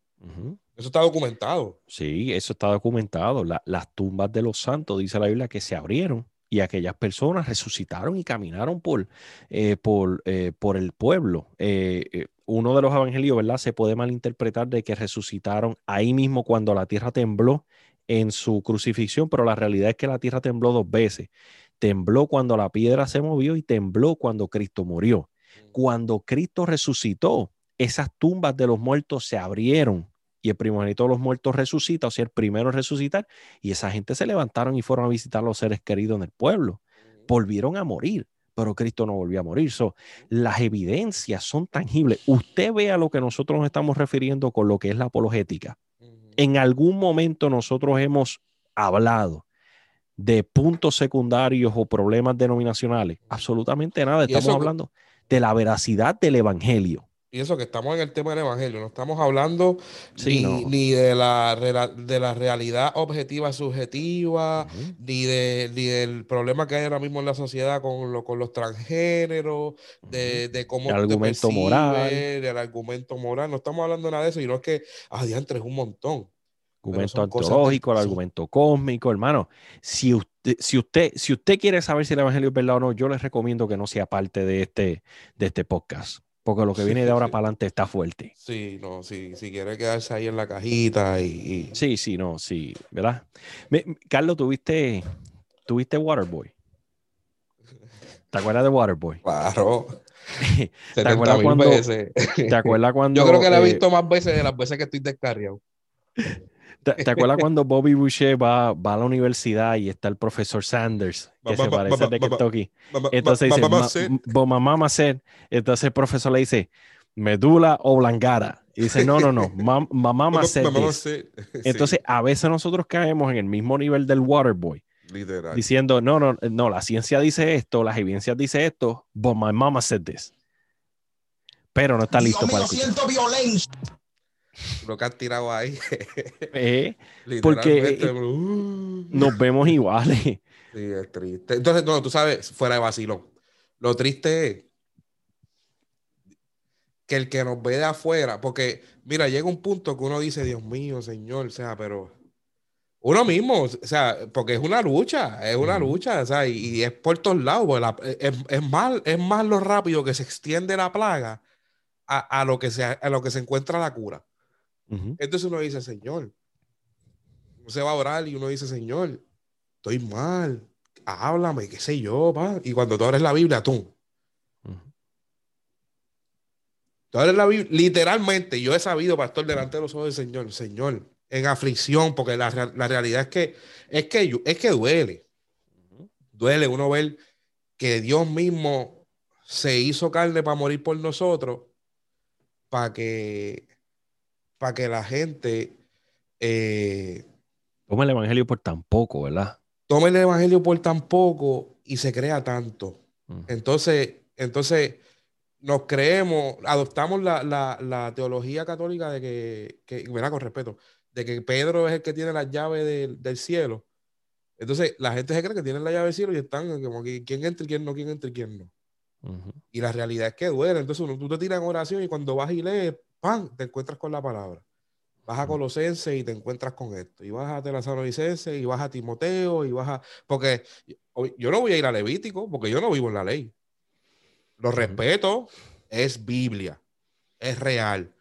Eso está documentado. Sí, eso está documentado. La- las tumbas de los santos, dice la Biblia, que se abrieron y aquellas personas resucitaron y caminaron por, eh, por, eh, por el pueblo. Eh, uno de los evangelios, ¿verdad? Se puede malinterpretar de que resucitaron ahí mismo cuando la tierra tembló en su crucifixión, pero la realidad es que la tierra tembló dos veces. Tembló cuando la piedra se movió y tembló cuando Cristo murió. Cuando Cristo resucitó, esas tumbas de los muertos se abrieron y el primogénito de los muertos resucita, o sea, el primero en resucitar, y esa gente se levantaron y fueron a visitar a los seres queridos en el pueblo. Volvieron a morir, pero Cristo no volvió a morir. So, las evidencias son tangibles. Usted vea lo que nosotros nos estamos refiriendo con lo que es la apologética. En algún momento nosotros hemos hablado de puntos secundarios o problemas denominacionales. Absolutamente nada. Estamos hablando de la veracidad del evangelio. Pienso que estamos en el tema del evangelio, no estamos hablando Sí, ni, no. ni de la, de la realidad objetiva subjetiva, ni, de, ni del problema que hay ahora mismo en la sociedad con, lo- con los transgéneros, de, de cómo El argumento moral. del argumento moral. No estamos hablando nada de eso, y no es que, diantre, es un montón. argumento ontológico, el argumento cósmico, hermano. Si usted, si usted, si usted quiere saber si el evangelio es verdad o no, yo les recomiendo que no sea parte de este, de este podcast. Porque lo que viene de ahora para adelante está fuerte. Sí, no, sí, si quiere quedarse ahí en la cajita y, y- Sí, sí, no, sí, ¿verdad? Me- Carlos, ¿tuviste, ¿tuviste Waterboy? <laughs> ¿Te acuerdas de Waterboy? claro, <laughs> ¿Te 70 acuerdas cuando- veces. ¿Te acuerdas cuando... <laughs> Yo creo que la he eh, visto más veces de las veces que estoy descarriado. ¿Te, te acuerdas cuando <laughs> Bobby Boucher va, va a la universidad y está el profesor Sanders, que Ba- se ba- parece ba- de Kentucky? Entonces ma- dice, mamá "Ma- said". bo- mamá ma said". Entonces el profesor le dice, medula oblongada. Y dice, no, no, no, <laughs> mam- mamá ma Mamá- said mamá this". said. <laughs> Sí, Entonces a veces nosotros caemos en el mismo nivel del Waterboy, literal. diciendo, no, no, no, la ciencia dice esto, las evidencias dice esto, but my mama said this. Pero no está listo mío, para siento violencia. Lo que han tirado ahí. <laughs> Eh, Porque, eh, uh, nos vemos iguales. Sí, es triste. Entonces, no, tú sabes, fuera de vacilón. Lo triste es que el que nos ve de afuera, porque mira, llega un punto que uno dice, Dios mío, Señor, o sea, pero uno mismo, o sea, porque es una lucha, es una lucha, o sea, y, y es por todos lados, la- es, es más, es más lo rápido que se extiende la plaga a, a lo que se, a lo que se encuentra la cura. Entonces uno dice, Señor, uno se va a orar y uno dice, Señor, estoy mal, háblame, qué sé yo, pa. Y cuando tú abres la Biblia, tú, tú abres la Biblia, literalmente, yo he sabido, pastor, delante de los ojos del Señor, Señor, en aflicción, porque la, la realidad es que, es que, es que duele, duele uno ver que Dios mismo se hizo carne para morir por nosotros, para que, para que la gente... eh, Toma el evangelio por tan poco, ¿verdad? toma el evangelio por tan poco y se crea tanto. Ujú. Entonces, entonces nos creemos, adoptamos la, la- la teología católica de que, que, ¿verdad? Con respeto, de que Pedro es el que tiene las llaves del, del cielo. Entonces, la gente se cree que tienen la llave del cielo y están como que quién entra y quién no, quién entra y quién no. Ujú. Y la realidad es que duele. Entonces, uno, tú te tiras en oración y cuando vas y lees, ¡pam! te encuentras con la palabra. Vas a Ujú. Colosenses y te encuentras con esto. Y vas a Tesalonicenses y vas a Timoteo y vas a... Porque yo- no voy a ir a Levítico porque yo no vivo en la ley. Lo respeto, es Biblia, es real.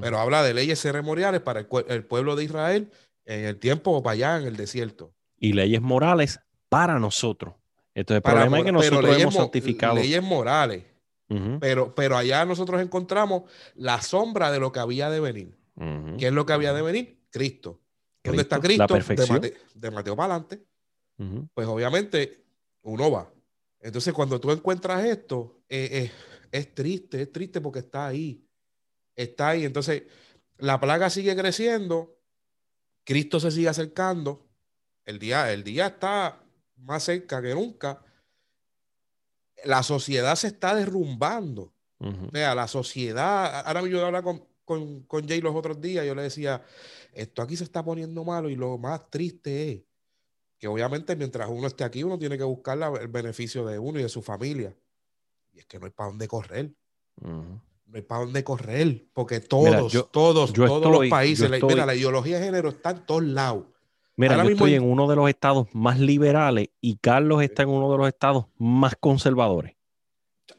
Pero habla de leyes ceremoniales para el, pueblo de Israel en el tiempo para allá, en el desierto. y leyes morales para nosotros. Entonces, el Para problema es que nosotros hemos mo- santificado. Leyes morales. Pero, pero allá nosotros encontramos la sombra de lo que había de venir. ¿Qué es lo que había de venir? Cristo. ¿Dónde está Cristo, la? De, perfección. Mate- de Mateo para adelante. Pues obviamente uno va. Entonces cuando tú encuentras esto, eh, eh, es triste, es triste porque está ahí. Está ahí. Entonces la plaga sigue creciendo. Cristo se sigue acercando. El día, el día está más cerca que nunca. La sociedad se está derrumbando. Ujú. O sea, la sociedad, ahora yo hablaba con, con, con Jay los otros días, yo le decía, esto aquí se está poniendo malo y lo más triste es que obviamente mientras uno esté aquí, uno tiene que buscar la- el beneficio de uno y de su familia. Y es que no hay para dónde correr, no hay para dónde correr, porque todos, yo- todos, yo todos estoy- los países, estoy- mira, la ideología de género está en todos lados. Mira, Ahora yo mismo estoy en- uno de los estados más liberales y Carlos está en uno de los estados más conservadores.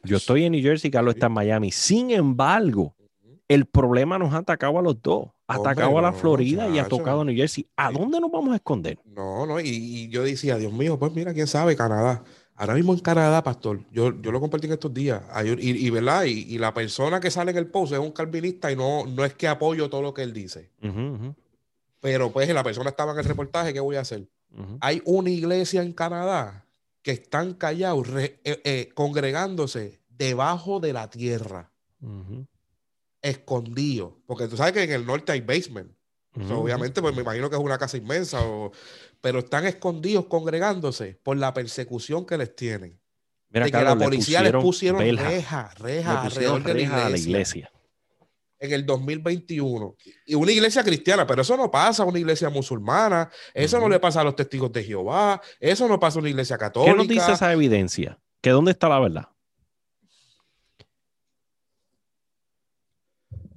Yo estoy en New Jersey, Carlos está en Miami. Sin embargo, el problema nos ha atacado a los dos. Ha Hombre, atacado a la no, Florida y ha tocado a New Jersey. ¿A dónde nos vamos a esconder? No, no, y, y yo decía, Dios mío, pues mira, quién sabe, Canadá. Ahora mismo en Canadá, pastor, yo, yo lo compartí en estos días, hay y, y, ¿verdad? Y, y la persona que sale en el post es un calvinista y no, no es que apoyo todo lo que él dice. Ujú, Pero pues la persona estaba en el reportaje, ¿qué voy a hacer? Hay una iglesia en Canadá que están callados, re- eh, eh, congregándose debajo de la tierra, escondidos. Porque tú sabes que en el norte hay basement. O sea, ujú. obviamente, pues me imagino que es una casa inmensa, o- pero están escondidos congregándose por la persecución que les tienen. Mira, de que la policía les pusieron reja, reja pusieron alrededor de la reja a la iglesia. En el 2021. Y una iglesia cristiana, pero eso no pasa a una iglesia musulmana, eso no le pasa a los testigos de Jehová, eso no pasa a una iglesia católica. ¿Qué nos dice esa evidencia? ¿Que dónde está la verdad?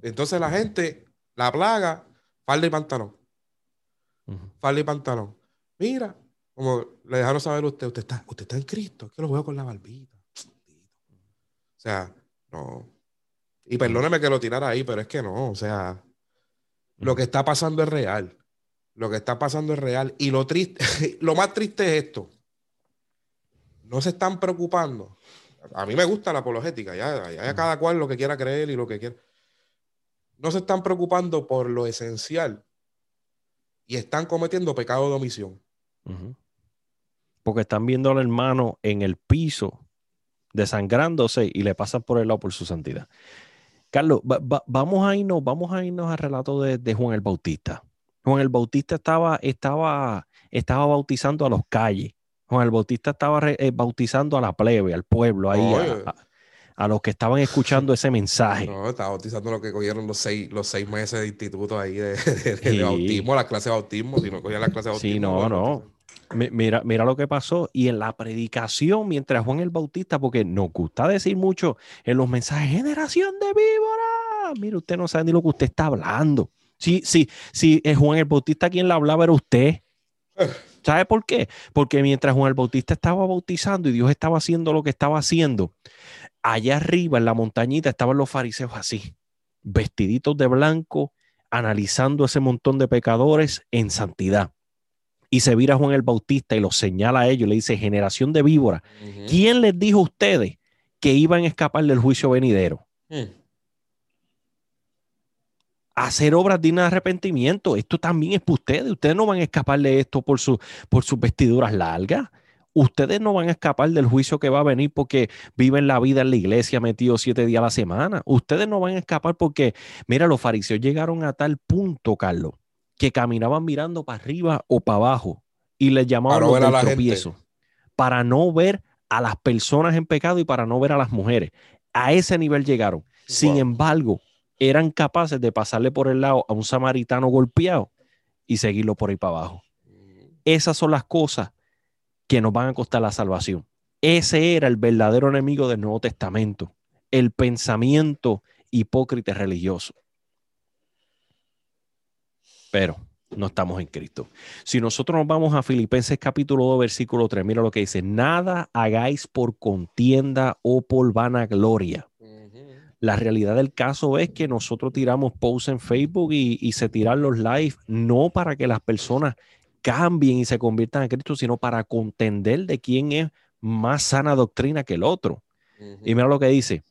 Entonces la gente, la plaga, falda y pantalón. Falda y pantalón. Mira, como le dejaron saber a usted, usted está, usted está en Cristo, que lo veo con la barbita. <tsk> O sea, no. Y perdóneme que lo tirara ahí, pero es que no, o sea, lo que está pasando es real. Lo que está pasando es real. Y lo triste, <laughs> lo más triste es esto. No se están preocupando. A mí me gusta la apologética, ya, ya cada cual lo que quiera creer y lo que quiera. No se están preocupando por lo esencial y están cometiendo pecado de omisión. Porque están viendo al hermano en el piso desangrándose y le pasan por el lado por su santidad. Carlos, vamos a irnos, vamos a irnos al relato de, Juan el Bautista. Juan el Bautista estaba, estaba, estaba bautizando a los calles. Juan el Bautista estaba eh, bautizando a la plebe, al pueblo, ahí, a, los que estaban escuchando ese mensaje. No, estaba bautizando lo que cogieron los seis, los seis meses de instituto ahí de, bautismo, la clase de bautismo, si no cogían la clase de bautismo. Sí, no, no. Mira, mira lo que pasó. Y en la predicación, mientras Juan el Bautista, porque nos gusta decir mucho en los mensajes, generación de víbora. Mira, usted no sabe ni lo que usted está hablando. Si, sí, sí, es Juan el Bautista quien la hablaba, era usted. ¿Sabe por qué? Porque mientras Juan el Bautista estaba bautizando y Dios estaba haciendo lo que estaba haciendo, allá arriba en la montañita estaban los fariseos así, vestiditos de blanco, analizando ese montón de pecadores en santidad y se vira Juan el Bautista y lo señala a ellos, le dice, generación de víbora, ¿quién les dijo a ustedes que iban a escapar del juicio venidero? Hmm. Hacer obras dignas de arrepentimiento, esto también es para ustedes, ustedes no van a escapar de esto por, su, por sus vestiduras largas. Ustedes no van a escapar del juicio que va a venir porque viven la vida en la iglesia metidos siete días a la semana. Ustedes no van a escapar porque, mira, los fariseos llegaron a tal punto, Carlos, que caminaban mirando para arriba o para abajo y les llamaban para los tropiezos para no ver a las personas en pecado y para no ver a las mujeres. A ese nivel llegaron. Sin embargo, eran capaces de pasarle por el lado a un samaritano golpeado y seguirlo por ahí para abajo. Esas son las cosas que nos van a costar la salvación. Ese era el verdadero enemigo del Nuevo Testamento, el pensamiento hipócrita religioso pero no estamos en Cristo. Si nosotros nos vamos a Filipenses capítulo 2, versículo 3, mira lo que dice, nada hagáis por contienda o por vanagloria. La realidad del caso es que nosotros tiramos posts en Facebook y, se tiran los live no para que las personas cambien y se conviertan en Cristo, sino para contender de quién es más sana doctrina que el otro. Y mira lo que dice,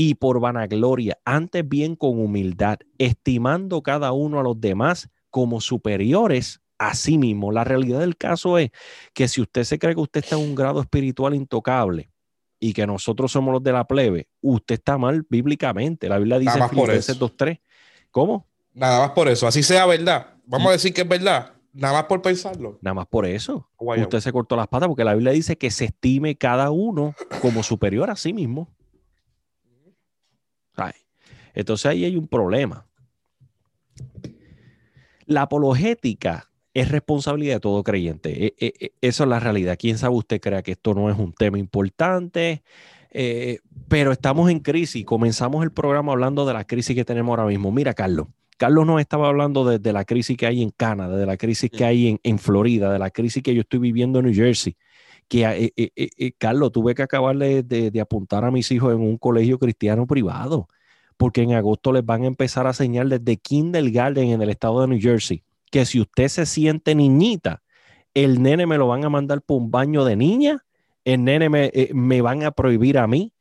y por vanagloria, antes bien con humildad, estimando cada uno a los demás como superiores a sí mismo. La realidad del caso es que si usted se cree que usted está en un grado espiritual intocable y que nosotros somos los de la plebe, usted está mal bíblicamente. La Biblia dice en Filipenses 2.3. ¿Cómo? Nada más por eso. Así sea verdad. Vamos a decir que es verdad. Nada más por pensarlo. Nada más por eso. Usted se cortó las patas porque la Biblia dice que se estime cada uno como superior a sí mismo. Entonces ahí hay un problema. La apologética es responsabilidad de todo creyente. E, e, e, eso es la realidad. ¿Quién sabe usted crea que esto no es un tema importante? Eh, pero estamos en crisis. Comenzamos el programa hablando de la crisis que tenemos ahora mismo. Mira, Carlos. Carlos nos estaba hablando de, la crisis que hay en Canadá, de la crisis que hay en, Florida, de la crisis que yo estoy viviendo en New Jersey. Que, eh, eh, Carlos, tuve que acabar de, apuntar a mis hijos en un colegio cristiano privado porque en agosto les van a empezar a enseñar desde kindergarten en el estado de New Jersey que si usted se siente niñita, el nene me lo van a mandar por un baño de niña, el nene me, eh, van a prohibir a mí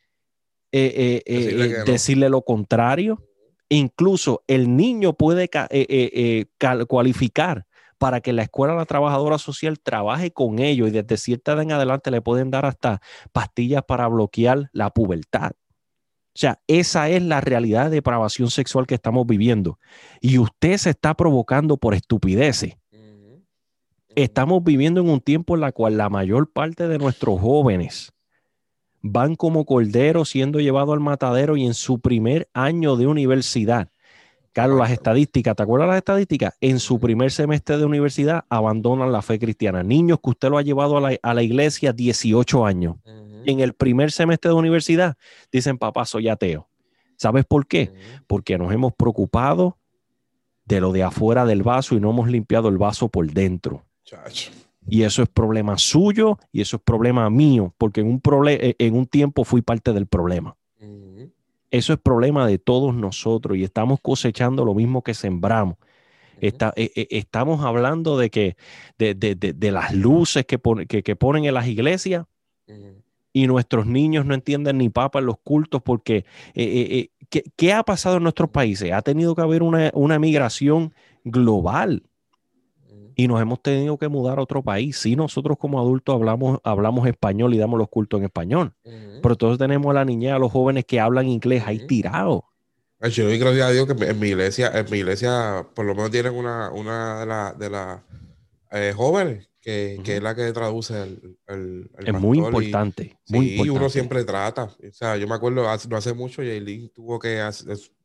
eh, eh, decirle, lo contrario. Incluso el niño puede cualificar para que la escuela de la trabajadora social trabaje con ellos y desde cierta edad en adelante le pueden dar hasta pastillas para bloquear la pubertad. O sea, esa es la realidad de depravación sexual que estamos viviendo. Y usted se está provocando por estupideces. Estamos viviendo en un tiempo en el cual la mayor parte de nuestros jóvenes van como corderos siendo llevados al matadero y en su primer año de universidad Carlos, las estadísticas, ¿te acuerdas las estadísticas? En su primer semestre de universidad abandonan la fe cristiana. Niños que usted lo ha llevado a la, iglesia 18 años. En el primer semestre de universidad dicen, papá, soy ateo. ¿Sabes por qué? Porque nos hemos preocupado de lo de afuera del vaso y no hemos limpiado el vaso por dentro. Y eso es problema suyo y eso es problema mío, porque en un, eh, en un tiempo fui parte del problema. Eso es problema de todos nosotros y estamos cosechando lo mismo que sembramos. Eh, eh, estamos hablando de que de, las luces que, que, ponen en las iglesias y nuestros niños no entienden ni papa en los cultos porque ¿qué, ha pasado en nuestros países? Ha tenido que haber una, una migración global y nos hemos tenido que mudar a otro país. Sí, nosotros como adultos hablamos, hablamos español y damos los cultos en español, pero todos tenemos a la niña, a los jóvenes que hablan inglés ahí tirados. Yo doy gracias a Dios que en mi iglesia, en mi iglesia, por lo menos tienen una, una de las de eh, jóvenes que, que, es la que traduce el, el, Es muy importante. Y, muy sí, uno siempre trata. O sea, yo me acuerdo, hace, no hace mucho, Jaylin tuvo que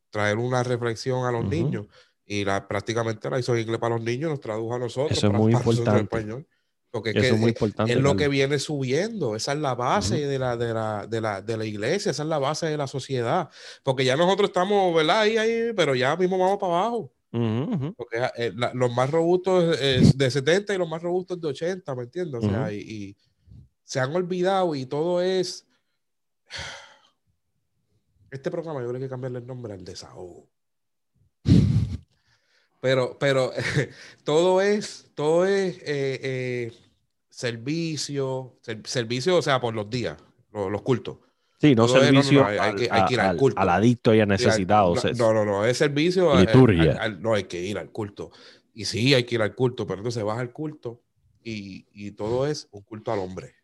traer una reflexión a los niños y la, prácticamente la hizo en inglés para los niños, nos tradujo a nosotros. Eso es muy importante. Español. Porque es, es, muy importante, es lo que viene subiendo, esa es la base de, la, de, la, de, la, de, la, iglesia, esa es la base de la sociedad. Porque ya nosotros estamos, ¿verdad? Ahí, ahí, pero ya mismo vamos para abajo. Porque eh, los más robustos es de 70 y los más robustos de 80, ¿me entiendes? O sea, y, y, se han olvidado y todo es... <sighs> Este programa yo creo que cambiarle el nombre al desahogo. <laughs> Pero, pero <laughs> todo es, todo es eh, eh, servicio, servicio, o sea, por los días, los, cultos. Sí, no servicio hay, que, ir al culto. Al adicto y al necesitado. No, no, no, es servicio. Liturgia. no, hay que ir al culto. Y sí, hay que ir al culto, pero entonces vas al culto y, y todo es un culto al hombre.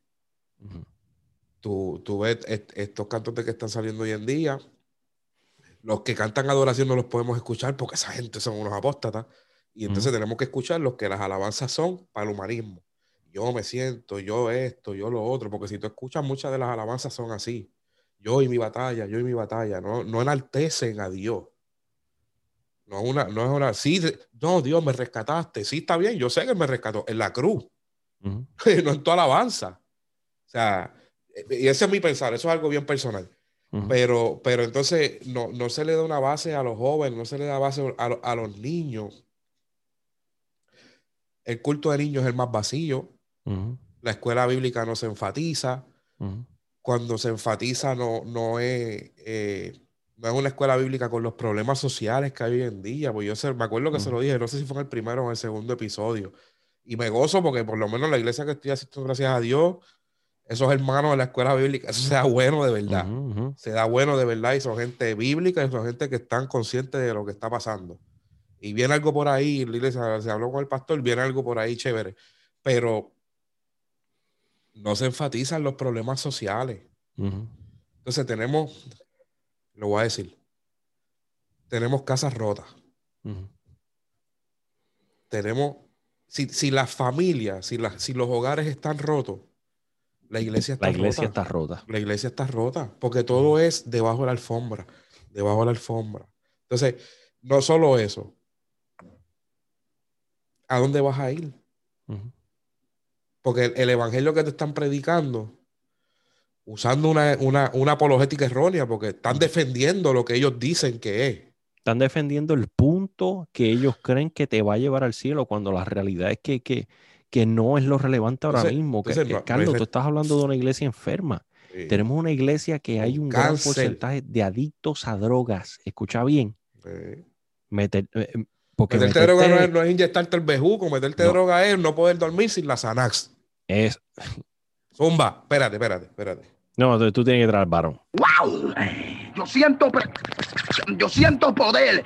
tú, tú, ves estos cantantes que están saliendo hoy en día, los que cantan adoración no los podemos escuchar porque esa gente son unos apóstatas. Y entonces tenemos que escuchar los que las alabanzas son para el humanismo. Yo me siento, yo esto, yo lo otro, porque si tú escuchas muchas de las alabanzas son así. Yo y mi batalla, yo y mi batalla, no, no enaltecen a Dios. No, una, no es una, sí, no, Dios me rescataste, sí está bien, yo sé que me rescató en la cruz, <laughs> no en tu alabanza. O sea, y ese es mi pensar, eso es algo bien personal pero, pero entonces no, no, se le da una base a los jóvenes, no se le da base a, a, los niños. El culto de niños es el más vacío. La escuela bíblica no se enfatiza. Cuando se enfatiza no, no, es, eh, no es una escuela bíblica con los problemas sociales que hay hoy en día. Pues yo me acuerdo que se lo dije, no sé si fue en el primero o en el segundo episodio. Y me gozo porque por lo menos la iglesia que estoy asistiendo, gracias a Dios, esos hermanos de la escuela bíblica, eso se da bueno de verdad. Se da bueno de verdad y son gente bíblica y son gente que están conscientes de lo que está pasando. Y viene algo por ahí, se habló con el pastor, viene algo por ahí chévere, pero no se enfatizan los problemas sociales. Entonces tenemos, lo voy a decir, tenemos casas rotas. Tenemos, si, si las familias, si, si los hogares están rotos, la iglesia está la iglesia rota. está rota. La iglesia está rota, porque todo es debajo de la alfombra, debajo de la alfombra. Entonces, no solo eso. ¿A dónde vas a ir? Porque el, evangelio que te están predicando, usando una, una, apologética errónea, porque están defendiendo lo que ellos dicen que es. Están defendiendo el punto que ellos creen que te va a llevar al cielo, cuando la realidad es que, que que no es lo relevante ahora mismo. Que, Carlos, tú estás hablando de una iglesia enferma. Tenemos una iglesia que hay un gran porcentaje de adictos a drogas. Escucha bien. Meter, eh, porque meterte, droga no es, inyectarte el bejuco, meterte droga es no poder dormir sin la Xanax. Es. Zumba, espérate, espérate, espérate. No, tú tienes que entrar al varón. ¡Wow! Yo siento, yo siento poder.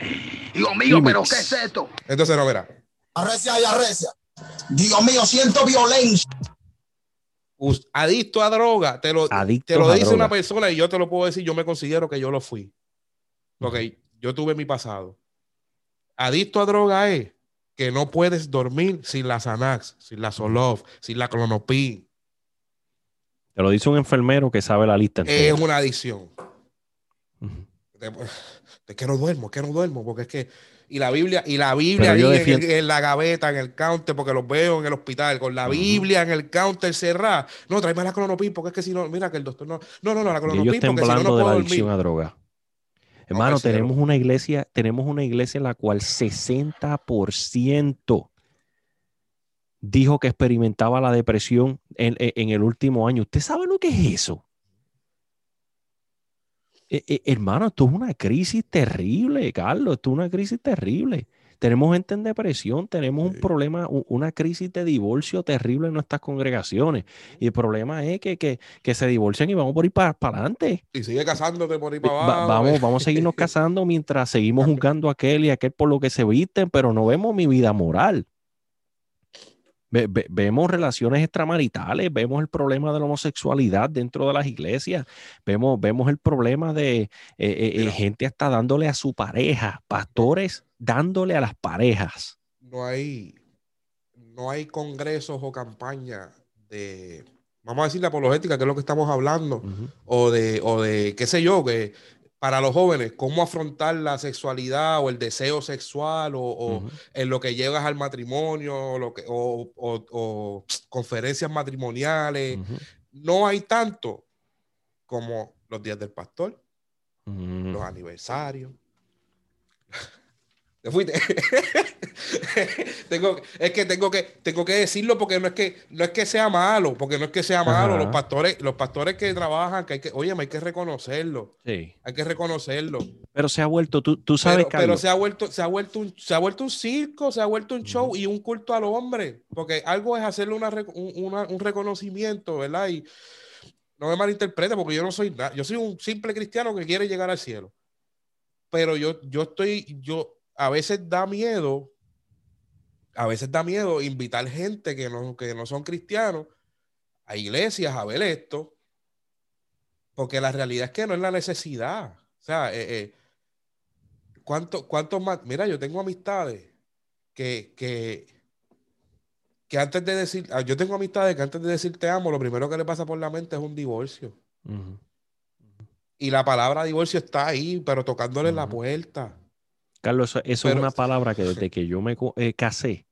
Dios mío, pero ¿qué es esto? Entonces, no, verá. Arrecia y arrecia. Dios mío, siento violencia. Adicto a droga, te lo, te lo dice una persona y yo te lo puedo decir, yo me considero que yo lo fui. Porque yo tuve mi pasado. Adicto a droga es que no puedes dormir sin la Xanax, sin la Solof, sin la Clonopin. Te lo dice un enfermero que sabe la lista. Es una adicción. es que no duermo, que no duermo, porque es que. Y la Biblia, y la Biblia ahí en, el- defiendo- en la gaveta, en el counter, porque los veo en el hospital, con la. Biblia en el counter cerrada. No, tráeme la clonopin, porque es que si no, mira que el doctor no. No, no, no, la clonopin, porque si no, no temblando de la puedo adicción dormir. a droga. Hermano, tenemos una iglesia, tenemos una iglesia en la cual 60% dijo que experimentaba la depresión en, en- en el último año. ¿Usted sabe lo que es eso? Eh, eh, hermano, esto es una crisis terrible, Carlos. Esto es una crisis terrible. Tenemos gente en depresión, tenemos un problema, una crisis de divorcio terrible en nuestras congregaciones. Y el problema es que, que, que se divorcian y vamos por ir para adelante. Y sigue casándote por ahí para Va- abajo. vamos, eh. vamos a seguirnos <laughs> casando mientras seguimos juzgando a aquel y a aquel por lo que se visten, pero no vemos mi vida moral. Ve- ve- vemos relaciones extramaritales, vemos el problema de la homosexualidad dentro de las iglesias, vemos, vemos el problema de eh, eh, eh, gente hasta dándole a su pareja, pastores dándole a las parejas. no hay, no hay congresos o campañas de, vamos a decir, la apologética, que es lo que estamos hablando, o de, o de, qué sé yo, que para los jóvenes, cómo afrontar la sexualidad o el deseo sexual o, en lo que llegas al matrimonio o, lo que, o, o- o conferencias matrimoniales. No hay tanto como los días del pastor, los aniversarios. Te fuiste. <laughs> tengo, es que tengo que tengo que decirlo porque no es que no es que sea malo, porque no es que sea malo. Ajá. Los pastores, los pastores que trabajan, que hay que, oye, hay que reconocerlo, Sí. hay que reconocerlo. Pero se ha vuelto, tú, tú sabes, Pero, pero se ha vuelto, se ha vuelto un, se ha vuelto un circo, se ha vuelto un show y un culto al hombre, porque algo es hacerle una, una- un reconocimiento, ¿verdad? Y no me malinterprete, porque yo no soy nada, yo soy un simple cristiano que quiere llegar al cielo. Pero yo, yo estoy, yo, a veces da miedo, a veces da miedo invitar gente que no, que no son cristianos a iglesias a ver esto, porque la realidad es que no es la necesidad. O sea, eh, eh, ¿cuánto, ¿cuántos más? Mira, yo tengo amistades que, que, que antes de decir, ah, yo tengo amistades que antes de decir te amo, lo primero que le pasa por la mente es un divorcio. Y la palabra divorcio está ahí, pero tocándole la puerta. Carlos, eso, eso es una palabra que desde <laughs> que yo me eh, casé,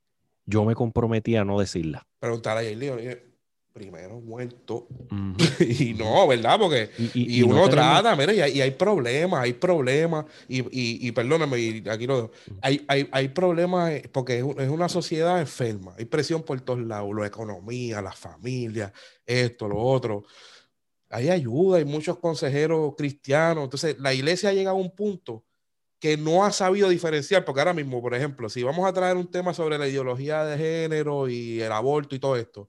yo me comprometí a no decirla. Preguntar a oye, primero muerto. <laughs> Y no, ¿verdad? Porque Y, Y, y no uno tenemos- trata, mira, y hay, y hay problemas, hay problemas, y, perdóname, aquí lo dejo. Hay, hay, hay problemas eh, porque es, es una sociedad enferma, hay presión por todos lados, la economía, la familia, esto, lo otro. Hay ayuda, hay muchos consejeros cristianos. Entonces, la iglesia ha llegado a un punto que no ha sabido diferenciar, porque ahora mismo, por ejemplo, si vamos a traer un tema sobre la ideología de género y el aborto y todo esto,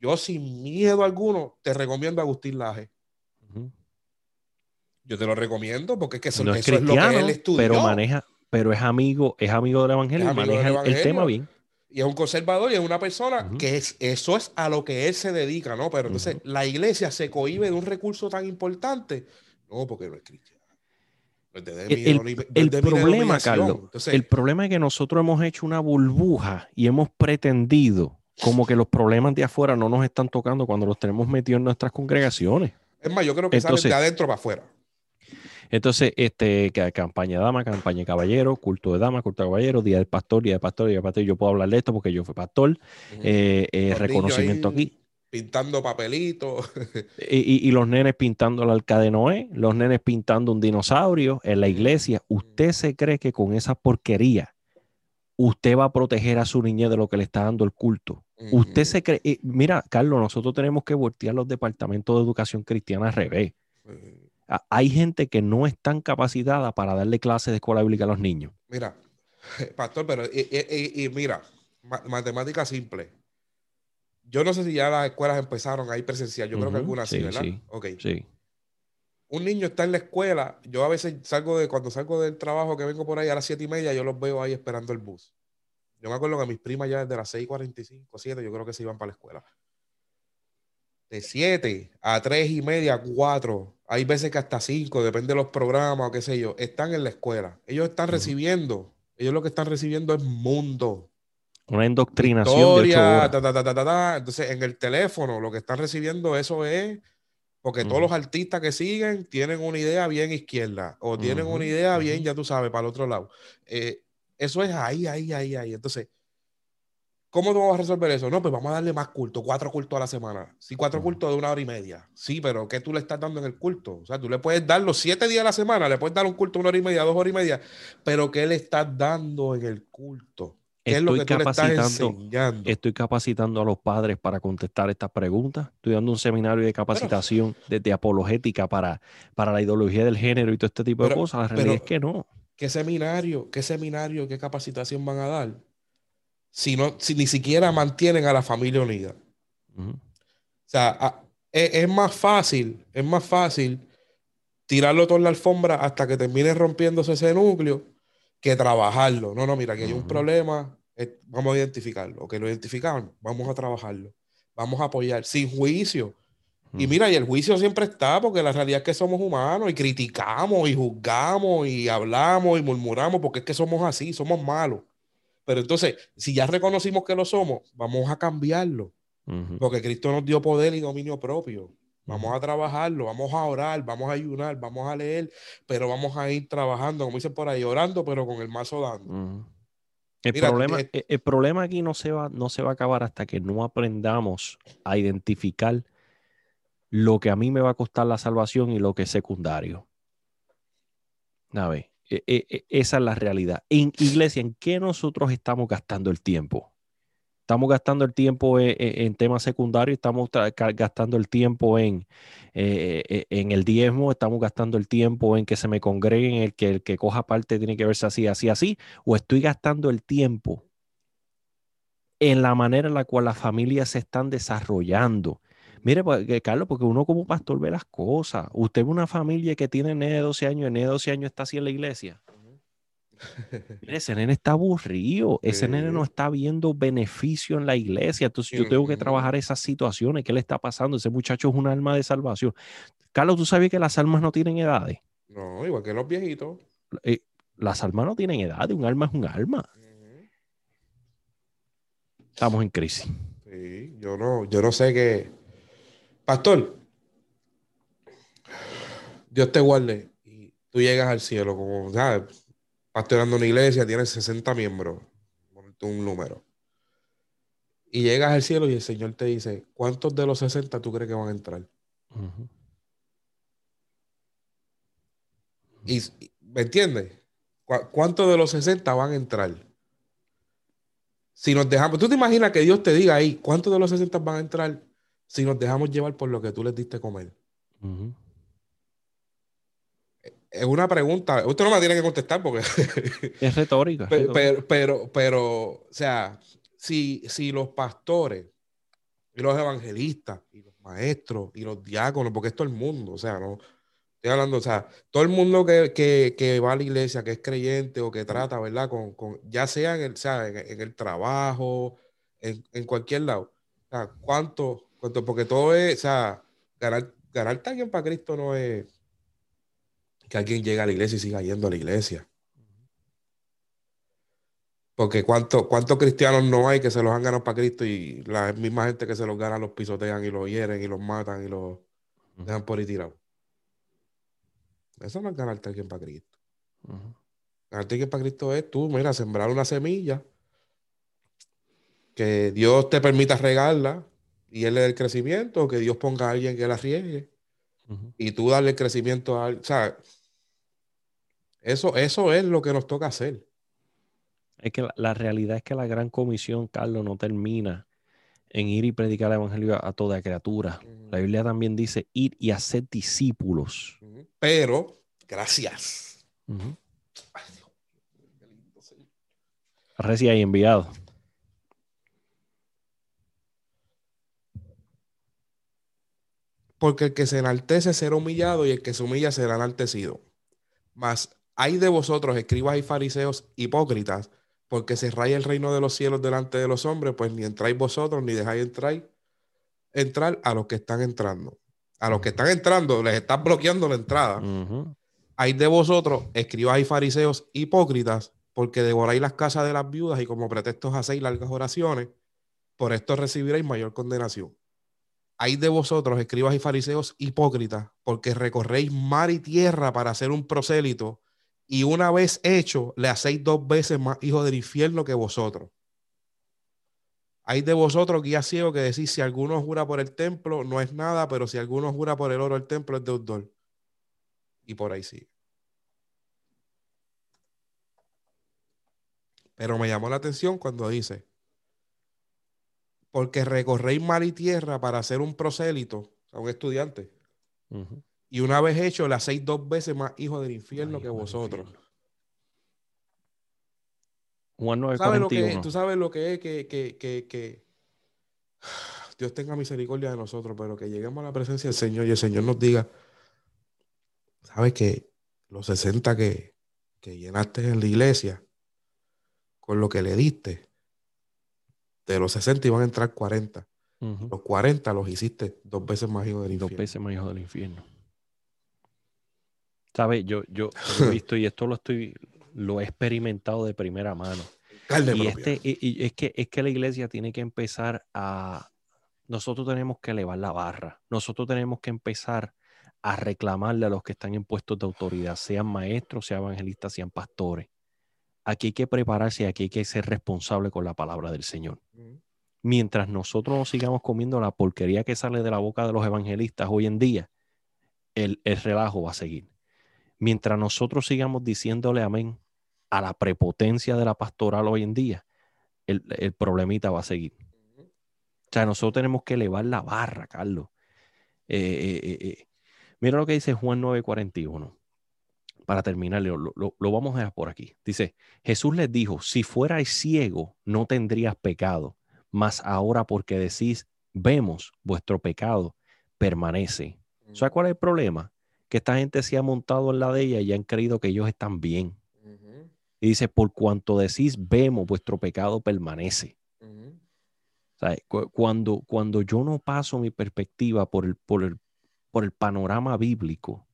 yo sin miedo alguno te recomiendo a Agustín Laje. Yo te lo recomiendo porque es que eso, no es eso es lo que cristiano, él estudió. pero maneja, pero es amigo, es amigo del evangelio amigo maneja del el- el, tema bien. Y es un conservador y es una persona que es, eso es a lo que él se dedica, ¿no? Pero entonces la iglesia se cohíbe de un recurso tan importante. No, porque no es cristiano. No es de El, mi el- problema. Carlos, Entonces, el problema es que nosotros hemos hecho una burbuja y hemos pretendido como que los problemas de afuera no nos están tocando cuando los tenemos metidos en nuestras congregaciones. es más, yo creo que entonces- salen de adentro para afuera. Entonces, este, ca- campaña de dama, campaña de caballero, culto de dama, culto de caballero, día del pastor, día del pastor, día del pastor. Yo puedo hablar de esto porque yo fui pastor. Eh, eh, reconocimiento ahí aquí. Pintando papelitos. <laughs> Y, y- y los nenes pintando el arca de Noé, los nenes pintando un dinosaurio en la iglesia. ¿Usted se cree que con esa porquería usted va a proteger a su niñez de lo que le está dando el culto? Usted se cree, eh, mira, Carlos, nosotros tenemos que voltear los departamentos de educación cristiana al revés. Hay gente que no están capacitada para darle clases de escuela bíblica a los niños. Mira, <laughs> pastor, pero y, y- mira, ma- matemática simple. Yo no sé si ya las escuelas empezaron ahí presencial. Yo creo que algunas sí, sí, ¿verdad? sí. Ok. Sí. Un niño está en la escuela. Yo a veces salgo de, cuando salgo del trabajo que vengo por ahí a las siete y media, yo los veo ahí esperando el bus. Yo me acuerdo que mis primas ya desde las 6:45, 7, yo creo que se iban para la escuela. De 7 a 3 y media, 4. Hay veces que hasta 5, depende de los programas o qué sé yo. Están en la escuela. Ellos están recibiendo. Ellos lo que están recibiendo es mundo. Una indoctrinación de horas. ta. Entonces, en el teléfono, lo que están recibiendo, eso es Porque todos los artistas que siguen tienen una idea bien izquierda o tienen una idea bien, ya tú sabes, para el otro lado. Eh, eso es ahí, ahí, ahí, ahí. Entonces, ¿cómo tú vas a resolver eso? No, pues vamos a darle más culto, cuatro cultos a la semana. Sí, cuatro cultos de una hora y media. Sí, pero ¿qué tú le estás dando en el culto? O sea, tú le puedes dar los siete días a la semana, le puedes dar un culto una hora y media, dos horas y media, pero ¿qué le estás dando en el culto? ¿Qué es lo Estoy que tú le estás capacitando, enseñando? estoy capacitando a los padres para contestar estas preguntas. Estoy dando un seminario de capacitación desde apologética para, para la ideología del género y todo este tipo de cosas. La realidad pero- es que no. ¿Qué seminario, qué seminario, qué capacitación van a dar? Si, no, si ni siquiera mantienen a la familia unida. O sea, a- es, es más fácil, es más fácil tirarlo todo en la alfombra hasta que termine rompiéndose ese núcleo que trabajarlo. No, no, mira, aquí hay un problema, eh, vamos a identificarlo. Ok, lo identificamos, vamos a trabajarlo. Vamos a apoyar, sin juicio. Y mira, y el juicio siempre está porque la realidad es que somos humanos y criticamos y juzgamos y hablamos y murmuramos porque es que somos así, somos malos. Pero entonces, si ya reconocimos que lo somos, vamos a cambiarlo. Porque Cristo nos dio poder y dominio propio. Vamos a trabajarlo, vamos a orar, vamos a ayunar, vamos a leer, pero vamos a ir trabajando, como dicen por ahí, orando, pero con el mazo dando. El, Mira, problema, eh, el, el problema aquí no se, va, no se va a acabar hasta que no aprendamos a identificar lo que a mí me va a costar la salvación y lo que es secundario. A ver, e- e- e- esa es la realidad. En iglesia, ¿en qué nosotros estamos gastando el tiempo? Estamos gastando el tiempo en, en- en temas secundarios, estamos gastando el tiempo en, eh, eh, en el diezmo, estamos gastando el tiempo en que se me congreguen, el que el que coja parte tiene que verse así, así, así, o estoy gastando el tiempo en la manera en la cual las familias se están desarrollando. Mire, pues, Carlos, porque uno como pastor ve las cosas. Usted ve una familia que tiene nene de 12 años, nene de 12 años está así en la iglesia. Ese nene está aburrido, ese nene no está viendo beneficio en la iglesia, entonces yo tengo que trabajar esas situaciones, ¿qué le está pasando? Ese muchacho es un alma de salvación. Carlos, ¿tú sabías que las almas no tienen edades? No, igual que los viejitos. Eh, las almas no tienen edades, un alma es un alma. Estamos en crisis. Sí, yo no, yo no sé qué. Pastor, Dios te guarde y tú llegas al cielo, como, ¿sabes? Pastorando una iglesia, tienes 60 miembros, un número. Y llegas al cielo y el Señor te dice, ¿cuántos de los 60 tú crees que van a entrar? Y, y- ¿Me entiendes? ¿Cu- ¿Cuántos de los 60 van a entrar? Si nos dejamos, tú te imaginas que Dios te diga ahí, ¿cuántos de los 60 van a entrar si nos dejamos llevar por lo que tú les diste comer? Ujú. Es una pregunta, usted no me tiene que contestar porque, <laughs> Es retórica. pero, pero, pero, o sea, si, si los pastores y los evangelistas y los maestros y los diáconos, porque es todo el mundo, o sea, no estoy hablando, o sea, todo el mundo que, que, que va a la iglesia, que es creyente o que trata, ¿verdad? Con, con, ya sea en el, o sea, en, en el trabajo, en, en cualquier lado. O sea, ¿cuánto, cuánto? Porque todo es, o sea, ganar, ganarte a alguien para Cristo no es que alguien llegue a la iglesia y siga yendo a la iglesia. Porque cuánto- cuántos cristianos no hay que se los han ganado para Cristo y la misma gente que se los gana los pisotean y los hieren y los matan y los dejan por ahí tirados. Eso no es ganarte a alguien para Cristo. Ganarte a alguien para Cristo es tú, mira, sembrar una semilla, que Dios te permita regarla y Él le dé el crecimiento, o que Dios ponga a alguien que la riegue y tú darle el crecimiento a alguien. O sea, eso, eso es lo que nos toca hacer. Es que la, la realidad es que la gran comisión, Carlos, no termina en ir y predicar el evangelio a, a toda criatura. La Biblia también dice ir y hacer discípulos. Pero, gracias. Señor. Recia y enviado. Porque el que se enaltece será humillado y el que se humilla será enaltecido. Mas hay de vosotros, escribas y fariseos hipócritas, porque cerráis el reino de los cielos delante de los hombres, pues ni entráis vosotros ni dejáis entrar, entrar a los que están entrando. A los que están entrando les están bloqueando la entrada. Ujú. Hay de vosotros, escribas y fariseos hipócritas, porque devoráis las casas de las viudas y como pretextos hacéis largas oraciones, por esto recibiréis mayor condenación. hay de vosotros, escribas y fariseos hipócritas, porque recorréis mar y tierra para hacer un prosélito, y una vez hecho, le hacéis dos veces más hijo del infierno que vosotros. Hay de vosotros, guía ciego, que decís, si alguno jura por el templo, no es nada, pero si alguno jura por el oro del templo, es deudor. Y por ahí sigue. Pero me llamó la atención cuando dice, porque recorréis mar y tierra para hacer un prosélito, a un estudiante. Y una vez hecho, le hacéis dos veces más hijo del infierno que vosotros. Juan ¿Tú sabes, lo que, tú sabes lo que es que, que, que, que, Dios tenga misericordia de nosotros, pero que lleguemos a la presencia del Señor y el Señor nos diga, ¿sabes que los 60 que, que llenaste en la iglesia, con lo que le diste, de los 60 iban a entrar 40. Los 40 los hiciste dos veces más hijos del infierno. Dos veces más hijos del infierno. ¿Sabes? Yo, yo he visto y esto lo estoy, lo he experimentado de primera mano. <laughs> y, este, y, es, que, es que la iglesia tiene que empezar a. Nosotros tenemos que elevar la barra. Nosotros tenemos que empezar a reclamarle a los que están en puestos de autoridad, sean maestros, sean evangelistas, sean pastores aquí hay que prepararse, aquí hay que ser responsable con la palabra del Señor. Mientras nosotros sigamos comiendo la porquería que sale de la boca de los evangelistas hoy en día, el, relajo va a seguir. Mientras nosotros sigamos diciéndole amén a la prepotencia de la pastoral hoy en día, el, problemita va a seguir. O sea, nosotros tenemos que elevar la barra, Carlos. Eh, eh, eh, mira lo que dice Juan 9:41 para terminar, lo, lo, vamos a dejar por aquí. Dice, Jesús les dijo, si fuerais ciego, no tendrías pecado, mas ahora porque decís, vemos, vuestro pecado permanece. ¿Sabes cuál es el problema? Que esta gente se ha montado en la de ella y han creído que ellos están bien. Y dice, por cuanto decís, vemos, vuestro pecado permanece. Cuando, cuando yo no paso mi perspectiva por el, por el, por el panorama bíblico, o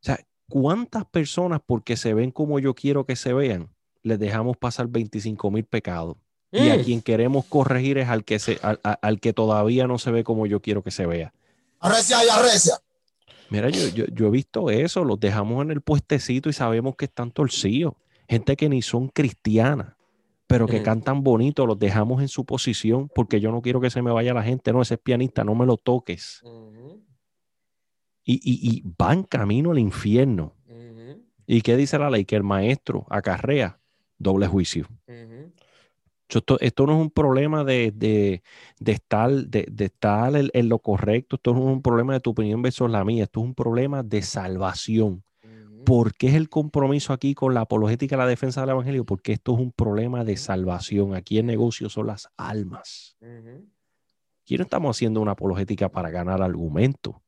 sea, ¿Cuántas personas, porque se ven como yo quiero que se vean, les dejamos pasar 25 mil pecados? Y a mm. quien queremos corregir es al que, se, al, que todavía no se ve como yo quiero que se vea. Arrecia y arrecia. Mira, yo, yo, he visto eso, los dejamos en el puestecito y sabemos que están torcidos. Gente que ni son cristianas, pero que cantan bonito, los dejamos en su posición porque yo no quiero que se me vaya la gente. No, ese es pianista, no me lo toques y, y, van camino al infierno. ¿Y qué dice la ley? Que el maestro acarrea doble juicio. Esto, esto, no es un problema de, de, de estar, de, de estar en, lo correcto, esto no es un problema de tu opinión versus la mía, esto es un problema de salvación. ¿Por qué es el compromiso aquí con la apologética y la defensa del Evangelio? Porque esto es un problema de salvación. Aquí el negocio son las almas. Aquí no estamos haciendo una apologética para ganar argumento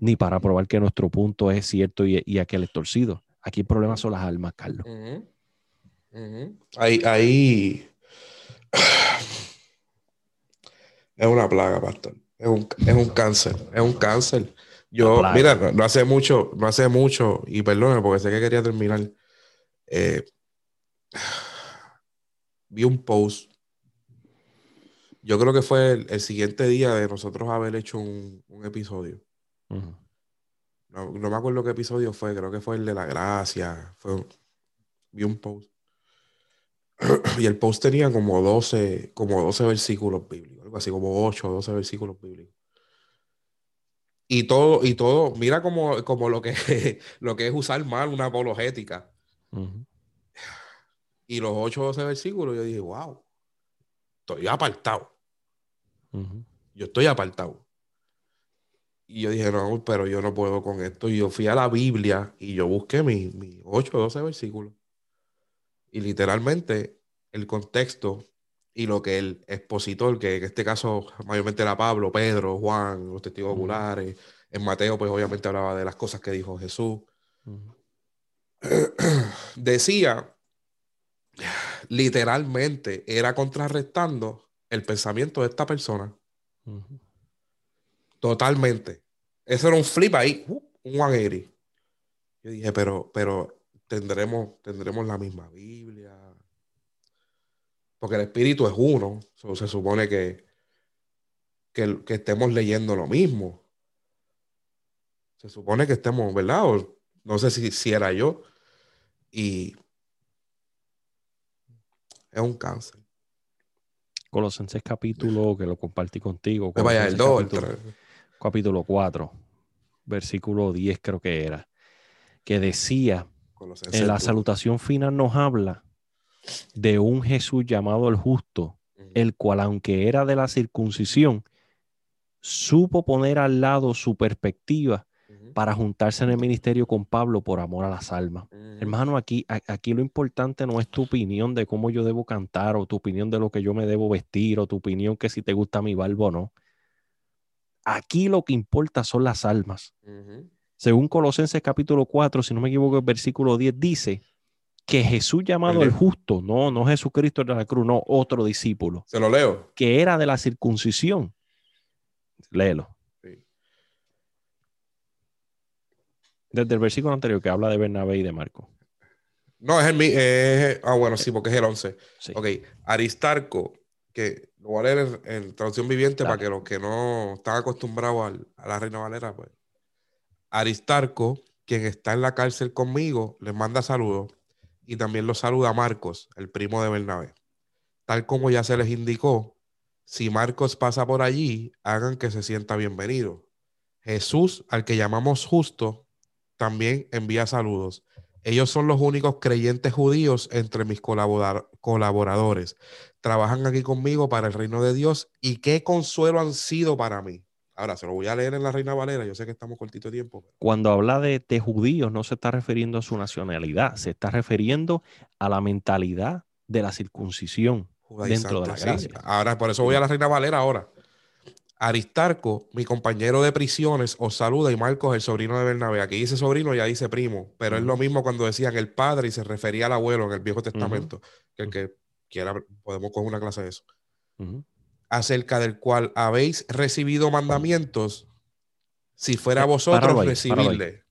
ni para probar que nuestro punto es cierto y, aquel es torcido. Aquí el problema son las almas, Carlos. Ahí, es una plaga, pastor. Es un, cáncer, es un cáncer. Yo, mira, no, hace mucho, no hace mucho, y perdone porque sé que quería terminar. Eh, vi un post. Yo creo que fue el, siguiente día de nosotros haber hecho un episodio no, me acuerdo qué episodio fue, creo que fue el de la gracia. Fue, vi un post. Y el post tenía como 12, como 12 versículos bíblicos, algo así como 8 o 12 versículos bíblicos. Y todo, y todo, mira como, como lo, que, <laughs> lo que es usar mal una apologética. Y los 8 o 12 versículos, yo dije, wow, estoy apartado. Yo estoy apartado. Y yo dije, no, pero yo no puedo con esto. Y yo fui a la Biblia y yo busqué mis mi 8 o 12 versículos. Y literalmente el contexto y lo que el expositor, que en este caso mayormente era Pablo, Pedro, Juan, los testigos oculares, en Mateo pues obviamente hablaba de las cosas que dijo Jesús. <clears throat> Decía, literalmente, era contrarrestando el pensamiento de esta persona. Totalmente. Eso era un flip ahí, uh, un 180. Yo dije, pero, pero tendremos, tendremos la misma Biblia. Porque el espíritu es uno. se supone que que, que estemos leyendo lo mismo. Se supone que estemos, ¿verdad? O no sé si, si era yo. Y es un cáncer. Colosenses capítulo, que lo compartí contigo. Vaya el Colosenses 2, el capítulo, 3. capítulo 4, versículo 10 creo que era, que decía, en la salutación final nos habla de un Jesús llamado el justo, el cual aunque era de la circuncisión, supo poner al lado su perspectiva para juntarse en el ministerio con Pablo por amor a las almas. Hermano, aquí, aquí lo importante no es tu opinión de cómo yo debo cantar o tu opinión de lo que yo me debo vestir o tu opinión que si te gusta mi barba o no. Aquí lo que importa son las almas. Según Colosenses capítulo 4, si no me equivoco, el versículo 10 dice que Jesús llamado El justo, no, no Jesucristo de la cruz, no, otro discípulo, Se lo leo. que era de la circuncisión. Léelo. Sí. Desde el versículo anterior que habla de Bernabé y de Marco. No, es el es- ah, bueno, sí, porque es el 11. Sí. Ok, Aristarco, que lo voy a leer en, en traducción viviente Dale. para que los que no están acostumbrados al- a la Reina Valera, pues. Aristarco, quien está en la cárcel conmigo, les manda saludos y también los saluda Marcos, el primo de Bernabé. Tal como ya se les indicó, si Marcos pasa por allí, hagan que se sienta bienvenido. Jesús, al que llamamos justo, también envía saludos. Ellos son los únicos creyentes judíos entre mis colabora- colaboradores. Trabajan aquí conmigo para el reino de Dios y qué consuelo han sido para mí. Ahora, se lo voy a leer en la Reina Valera. Yo sé que estamos cortito de tiempo. Cuando habla de, de judíos, no se está refiriendo a su nacionalidad, se está refiriendo a la mentalidad de la circuncisión dentro de la sí. gracia. Ahora, por eso voy a la Reina Valera ahora. Aristarco, mi compañero de prisiones, os saluda y Marcos, el sobrino de Bernabé. Aquí dice sobrino, ya dice primo, pero es lo mismo cuando decían el padre y se refería al abuelo en el Viejo Testamento. Que el que quiera, podemos coger una clase de eso. Ujú. Acerca del cual habéis recibido mandamientos, si fuera Eh, vosotros ahí, recibirle.